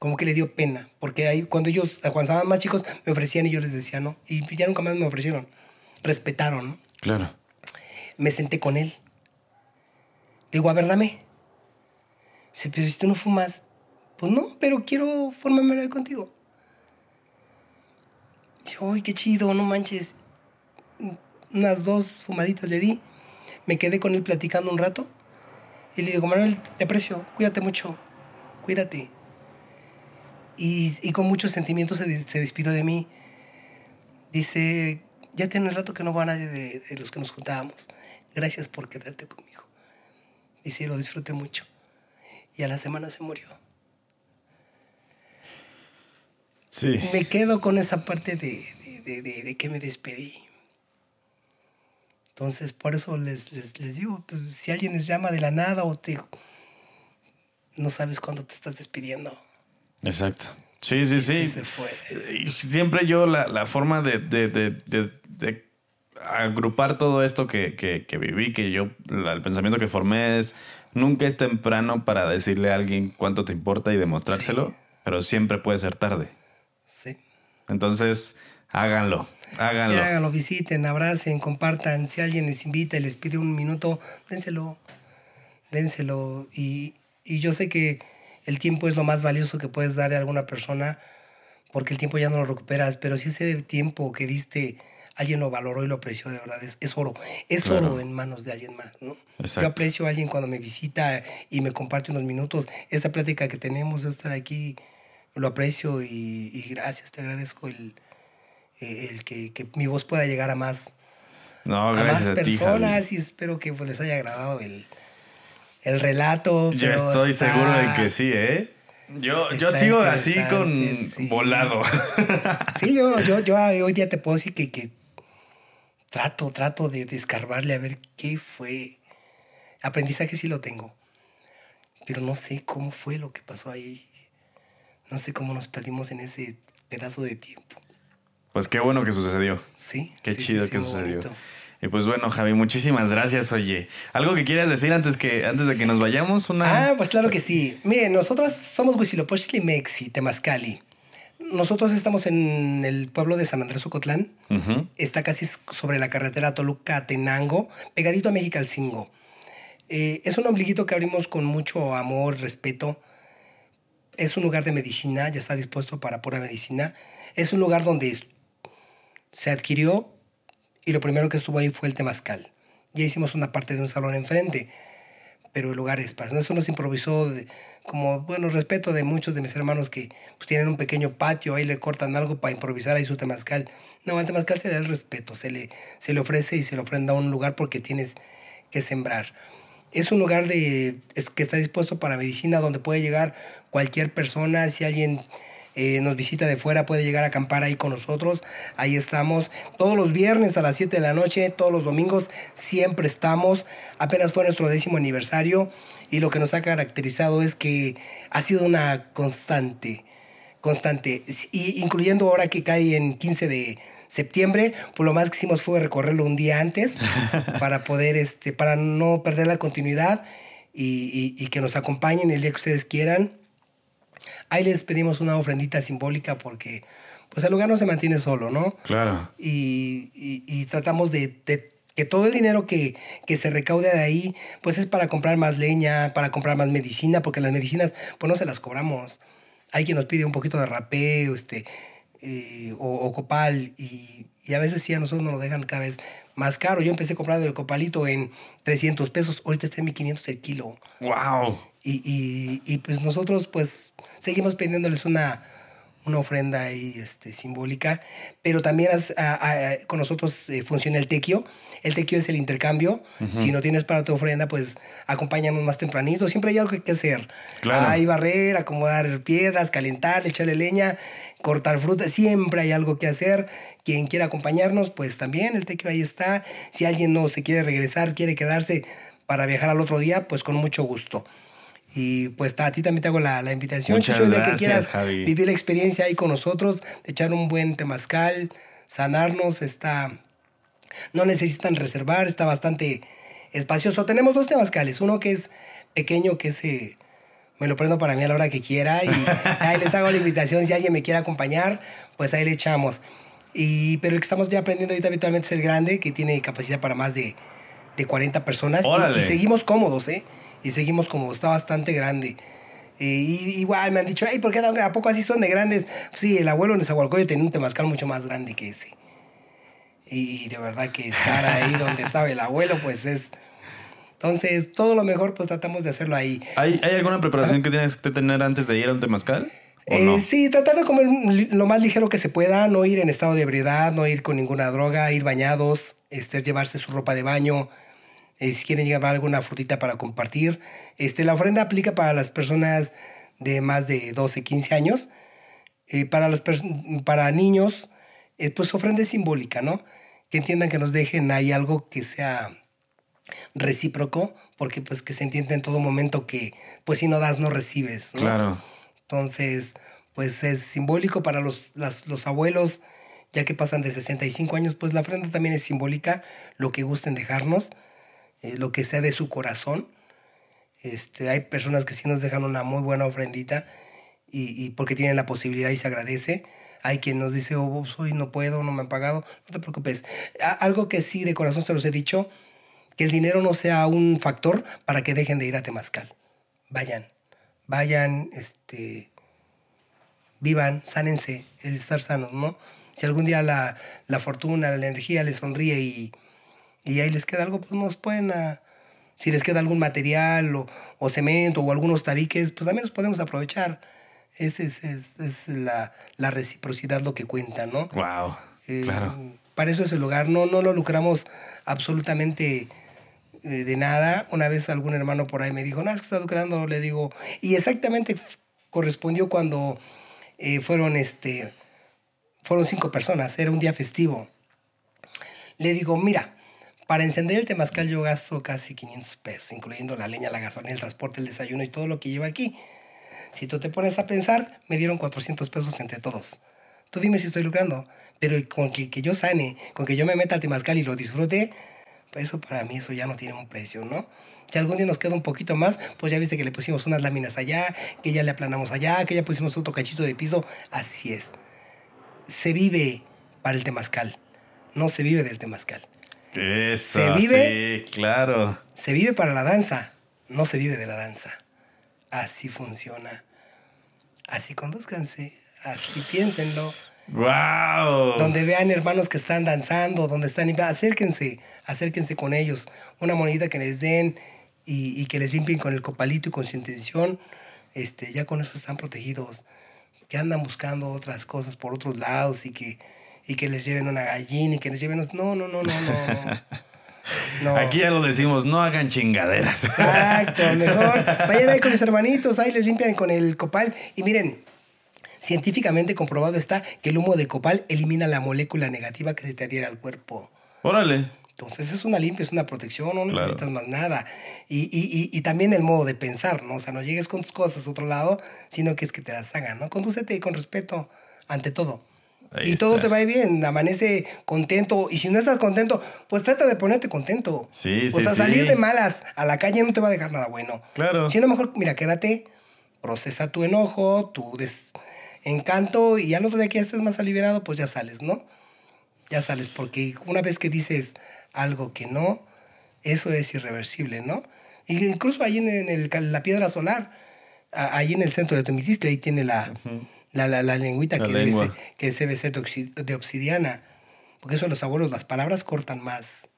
Como que le dio pena, porque ahí cuando ellos, cuando estaban más chicos, me ofrecían y yo les decía no. Y ya nunca más me ofrecieron. Respetaron, ¿no? Claro. Me senté con él. Digo, a ver, dame. Dice, pero si tú no fumas, pues no, pero quiero formarme contigo. Dice, uy, qué chido, no manches. Unas dos fumaditas le di. Me quedé con él platicando un rato. Y le digo, Manuel, te aprecio, cuídate mucho, cuídate. Y, y con muchos sentimientos se, se, despidió de mí. Dice, ya tiene un rato que no va nadie de, de, los que nos juntábamos. Gracias por quedarte conmigo. Dice, lo disfruté mucho. Y a la semana se murió. Sí. Me quedo con esa parte de, de, de que me despedí. Entonces, por eso les, les, les digo, pues, si alguien les llama de la nada o te... No sabes cuándo te estás despidiendo. Exacto. Sí, sí, sí. se fue. Siempre yo la, la forma de, de, de, de, agrupar todo esto que, que, que viví, que yo, la, el pensamiento que formé es, nunca es temprano para decirle a alguien cuánto te importa y demostrárselo, sí. pero siempre puede ser tarde. Sí. Entonces, háganlo. Háganlo. Sí, háganlo, visiten, abracen, compartan. Si alguien les invita y les pide un minuto, dénselo. Dénselo. Y, y yo sé que el tiempo es lo más valioso que puedes darle a alguna persona porque el tiempo ya no lo recuperas. Pero si ese tiempo que diste alguien lo valoró y lo apreció, de verdad, es, es oro. Es claro. oro en manos de alguien más. ¿no? Yo aprecio a alguien cuando me visita y me comparte unos minutos. Esta plática que tenemos de estar aquí, lo aprecio y, y gracias, te agradezco el el que, que, mi voz pueda llegar a más, no, a más personas y espero que pues, les haya agradado el, el relato. Yo estoy está, seguro de que sí, ¿eh? Yo, yo sigo así con sí. volado. Sí, yo, yo, yo hoy día te puedo decir que, que trato, trato de, de escarbarle a ver qué fue. Aprendizaje sí lo tengo, pero no sé cómo fue lo que pasó ahí. No sé cómo nos perdimos en ese pedazo de tiempo. Pues qué bueno que sucedió. Sí. Qué sí, chido sí, que sucedió. Y pues bueno, Javi, muchísimas gracias, oye. ¿Algo que quieras decir antes, que, antes de que nos vayamos? Una... Ah, pues claro que sí. Miren, nosotros somos Huitzilopochtli Mexi, Temascali. Nosotros estamos en el pueblo de San Andrés Ocotlán. Uh -huh. Está casi sobre la carretera Toluca-Tenango, pegadito a Mexicalcingo. Eh, es un ombliguito que abrimos con mucho amor, respeto. Es un lugar de medicina, ya está dispuesto para pura medicina. Es un lugar donde se adquirió y lo primero que estuvo ahí fue el temazcal. Ya hicimos una parte de un salón enfrente, pero el lugar es para eso nos improvisó de, como, bueno, respeto de muchos de mis hermanos que pues, tienen un pequeño patio, ahí le cortan algo para improvisar ahí su temazcal. No, al temazcal se le da el respeto, se le, se le ofrece y se le ofrenda un lugar porque tienes que sembrar. Es un lugar de, es, que está dispuesto para medicina donde puede llegar cualquier persona, si alguien eh, nos visita de fuera, puede llegar a acampar ahí con nosotros. Ahí estamos todos los viernes a las 7 de la noche, todos los domingos, siempre estamos. Apenas fue nuestro décimo aniversario y lo que nos ha caracterizado es que ha sido una constante constante, y incluyendo ahora que cae en 15 de septiembre, pues lo más que hicimos fue recorrerlo un día antes para poder, este, para no perder la continuidad y, y, y que nos acompañen el día que ustedes quieran. Ahí les pedimos una ofrendita simbólica porque pues el lugar no se mantiene solo, ¿no? Claro. Y, y, y tratamos de, de, que todo el dinero que, que se recaude de ahí, pues es para comprar más leña, para comprar más medicina, porque las medicinas, pues no se las cobramos. Hay quien nos pide un poquito de rapé este, eh, o, o, copal y, y, a veces sí a nosotros nos lo dejan cada vez más caro. Yo empecé comprando el copalito en 300 pesos, ahorita está en 1500 el kilo. ¡Wow! Y, y, y, pues nosotros pues seguimos pidiéndoles una, una ofrenda ahí este, simbólica, pero también a, a, a, con nosotros eh, funciona el tequio. El tequio es el intercambio. Uh -huh. Si no tienes para tu ofrenda, pues acompáñanos más tempranito. Siempre hay algo que hacer. Claro. Hay barrer, acomodar piedras, calentar, echarle leña, cortar fruta. Siempre hay algo que hacer. Quien quiera acompañarnos, pues también el tequio ahí está. Si alguien no se quiere regresar, quiere quedarse para viajar al otro día, pues con mucho gusto. Y pues a ti también te hago la, la invitación. Muchas Chucho, gracias, de que quieras Javi. vivir la experiencia ahí con nosotros, echar un buen temazcal, sanarnos, está... No necesitan reservar, está bastante espacioso. Tenemos dos temazcales, uno que es pequeño que ese me lo prendo para mí a la hora que quiera y ahí les hago la invitación si alguien me quiere acompañar, pues ahí le echamos. Y, pero el que estamos ya aprendiendo ahorita habitualmente es el grande, que tiene capacidad para más de, de 40 personas. Y, y seguimos cómodos, ¿eh? Y seguimos cómodos, está bastante grande. Eh, y, igual me han dicho, ay, ¿por qué tan- a poco así son de grandes? Pues sí, el abuelo en Nezahualcóyotl tenía un temazcal mucho más grande que ese. Y de verdad que estar ahí donde estaba el abuelo, pues es... Entonces, todo lo mejor, pues tratamos de hacerlo ahí. ¿Hay, ¿Hay alguna preparación que tienes que tener antes de ir a un temazcal? ¿O Eh, no? Sí, tratar de comer lo más ligero que se pueda, no ir en estado de ebriedad, no ir con ninguna droga, ir bañados, este, llevarse su ropa de baño, eh, si quieren llevar alguna frutita para compartir. Este, la ofrenda aplica para las personas de más de 12, 15 años. Eh, para, las pers- para niños, eh, pues ofrenda es simbólica, ¿no? Que entiendan que nos dejen ahí algo que sea recíproco, porque pues que se entienda en todo momento que pues si no das no recibes, ¿no? Claro. Entonces, pues es simbólico para los, las- los abuelos, ya que pasan de 65 años, pues la ofrenda también es simbólica, lo que gusten dejarnos, eh, lo que sea de su corazón. Este, hay personas que sí nos dejan una muy buena ofrendita y, y porque tienen la posibilidad y se agradece. Hay quien nos dice, oh, hoy no puedo, no me han pagado. No te preocupes. A- algo que sí de corazón se los he dicho, que el dinero no sea un factor para que dejen de ir a Temazcal. Vayan, vayan, este, vivan, sánense, el estar sanos, ¿no? Si algún día la, la fortuna, la energía les sonríe y, y ahí les queda algo, pues nos pueden, ah, si les queda algún material o, o cemento o algunos tabiques, pues también los podemos aprovechar. Es, es, es, es la, la reciprocidad lo que cuenta, ¿no? Wow. Eh, Claro. Para eso es el lugar. No, no lo lucramos absolutamente eh, de nada. Una vez algún hermano por ahí me dijo, no, es que está lucrando. Le digo, y exactamente correspondió cuando eh, fueron, este, fueron cinco personas. Era un día festivo. Le digo, mira, para encender el temazcal yo gasto casi 500 pesos, incluyendo la leña, la gasolina, el transporte, el desayuno y todo lo que lleva aquí. Si tú te pones a pensar, me dieron 400 pesos entre todos. Tú dime si estoy lucrando, pero con que, que yo sane, con que yo me meta al temazcal y lo disfrute, pues eso para mí eso ya no tiene un precio, ¿no? Si algún día nos queda un poquito más, pues ya viste que le pusimos unas láminas allá, que ya le aplanamos allá, que ya pusimos otro cachito de piso. Así es. Se vive para el temazcal, no se vive del temazcal. Eso, ¿Se vive? sí, claro. Se vive para la danza, no se vive de la danza. Así funciona. Así conduzcanse, así piénsenlo. Wow. Donde vean hermanos que están danzando, donde están, acérquense, acérquense con ellos. Una monedita que les den y, y que les limpien con el copalito y con su intención, este, ya con eso están protegidos. Que andan buscando otras cosas por otros lados y que, y que les lleven una gallina y que les lleven... No, no, no, no, no. no. Aquí ya lo decimos, no hagan chingaderas. Exacto, mejor vayan ahí con mis hermanitos, ahí les limpian con el copal. Y miren, científicamente comprobado está que el humo de copal elimina la molécula negativa que se te adhiere al cuerpo. Órale. Entonces es una limpia, es una protección, no Claro. necesitas más nada. Y, y, y, y también el modo de pensar, ¿no? O sea, no llegues con tus cosas a otro lado, sino que es que te las hagan, ¿no? Condúcete con respeto ante todo. Ahí y todo te va bien, amanece contento. Y si no estás contento, pues trata de ponerte contento. Sí, O sí, sea, sí. salir de malas a la calle no te va a dejar nada bueno. Claro. Si no, mejor, mira, quédate, procesa tu enojo, tu desencanto, y al otro día que ya estés más aliviado, pues ya sales, ¿no? Ya sales, porque una vez que dices algo que no, eso es irreversible, ¿no? Y incluso ahí en, en el, la piedra solar, ahí en el centro de Tomitiste, ahí tiene la, la, la, la lengüita que, debe ser, que debe ser de obsidiana. Porque eso los abuelos, las palabras cortan más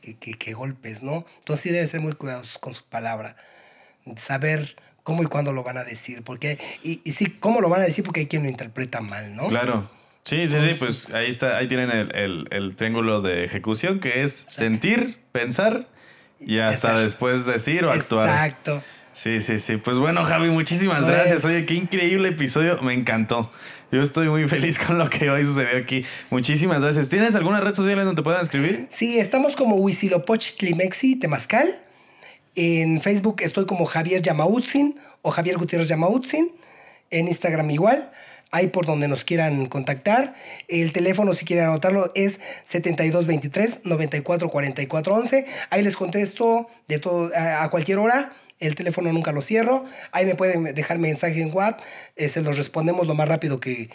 que, que, que golpes, ¿no? Entonces sí debe ser muy cuidadosos con su palabra. Saber cómo y cuándo lo van a decir. Porque, y, y sí, cómo lo van a decir porque hay quien lo interpreta mal, ¿no? Claro. Sí, sí, sí, pues ahí está, ahí tienen el, el- el triángulo de ejecución que es sentir, pensar y hasta Exacto. después decir o actuar. Exacto. Sí, sí, sí. Pues bueno, Javi, muchísimas Pues- gracias. Oye, qué increíble episodio. Me encantó. Yo estoy muy feliz con lo que hoy sucedió aquí. Muchísimas gracias. ¿Tienes alguna red social en donde te puedan escribir? Sí, estamos como Huitzilopochtlimexi, Temazcal. En Facebook estoy como Javier Yamautzin o Javier Gutiérrez Yamautzin. En Instagram igual. Ahí por donde nos quieran contactar. El teléfono, si quieren anotarlo, es 7223-944411. Ahí les contesto de todo, a, cualquier hora. El teléfono nunca lo cierro. Ahí me pueden dejar mensaje en WhatsApp. eh, se los respondemos lo más rápido que,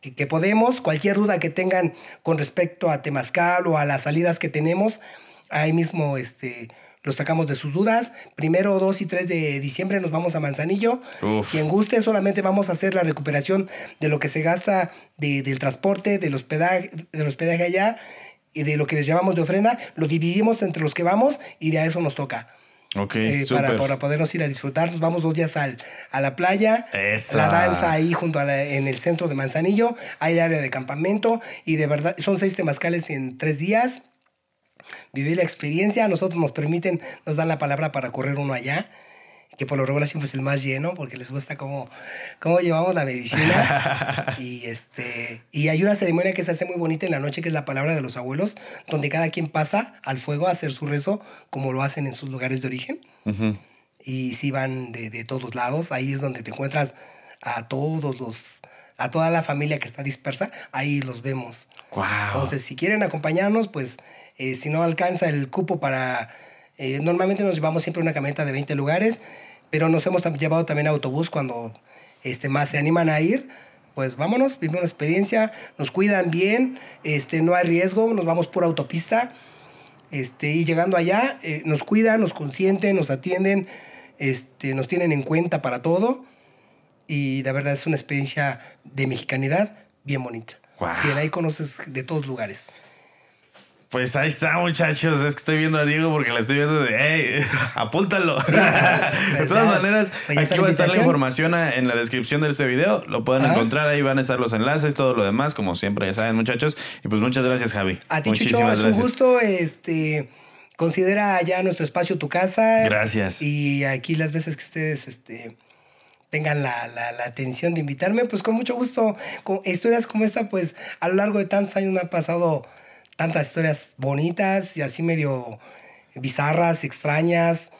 que, que podemos. Cualquier duda que tengan con respecto a Temazcal o a las salidas que tenemos, ahí mismo este, los sacamos de sus dudas. Primero, 2 y 3 de diciembre nos vamos a Manzanillo. Uf. Quien guste, solamente vamos a hacer la recuperación de lo que se gasta de- del transporte, del hospedaje, del hospedaje allá y de lo que les llevamos de ofrenda. Lo dividimos entre los que vamos y de a eso nos toca. Ok, Eh, para, para podernos ir a disfrutar. Nos vamos dos días al, a la playa. Esa. La danza ahí junto a la- en el centro de Manzanillo. Hay área de campamento y de verdad son seis temazcales en tres días. Vivir la experiencia. A nosotros nos permiten, nos dan la palabra para correr uno allá. Que por lo regular siempre es el más lleno porque les gusta cómo, cómo llevamos la medicina. y, este, y hay una ceremonia que se hace muy bonita en la noche que es la palabra de los abuelos, donde cada quien pasa al fuego a hacer su rezo como lo hacen en sus lugares de origen y sí van de, de todos lados. Ahí es donde te encuentras a todos los, a toda la familia que está dispersa, ahí los vemos. Guau. Entonces, si quieren acompañarnos, pues eh, si no alcanza el cupo para... eh, normalmente nos llevamos siempre una camioneta de 20 lugares, pero nos hemos llevado también autobús cuando este, más se animan a ir. Pues vámonos, vivimos una experiencia, nos cuidan bien, este, no hay riesgo, nos vamos por autopista. Este, y llegando allá, eh, nos cuidan, nos consienten, nos atienden, este, nos tienen en cuenta para todo. Y la verdad es una experiencia de mexicanidad bien bonita. Que de ahí conoces de todos lugares. Pues ahí está, muchachos. Es que estoy viendo a Diego porque le estoy viendo de, hey, apúntalo. de pues todas ya, maneras, pues aquí la va a estar la información en la descripción de este video. Lo pueden encontrar, ahí van a estar los enlaces, todo lo demás, como siempre, ya saben, muchachos. Y pues muchas gracias, Javi. A ti, Chucho, Muchísimas es un gusto. Este, considera ya nuestro espacio tu casa. Gracias. Y aquí las veces que ustedes este, tengan la, la- la atención de invitarme, pues con mucho gusto. Con historias como esta, pues a lo largo de tantos años me han pasado tantas historias bonitas y así medio bizarras, extrañas,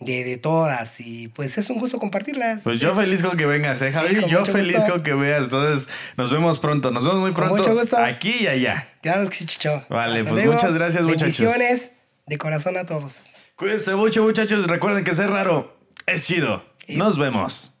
de, de todas. Y pues es un gusto compartirlas. Pues yo Es- feliz con que vengas, ¿eh, Javi? Sí, con yo feliz gusto. con que veas. Entonces, nos vemos pronto. Nos vemos muy Con pronto. mucho gusto. Aquí y allá. Claro que sí, Chicho. Vale, Hasta pues luego. muchas gracias, muchachos. Bendiciones de corazón a todos. Cuídense mucho, muchachos. Recuerden que ser raro es chido. Nos vemos.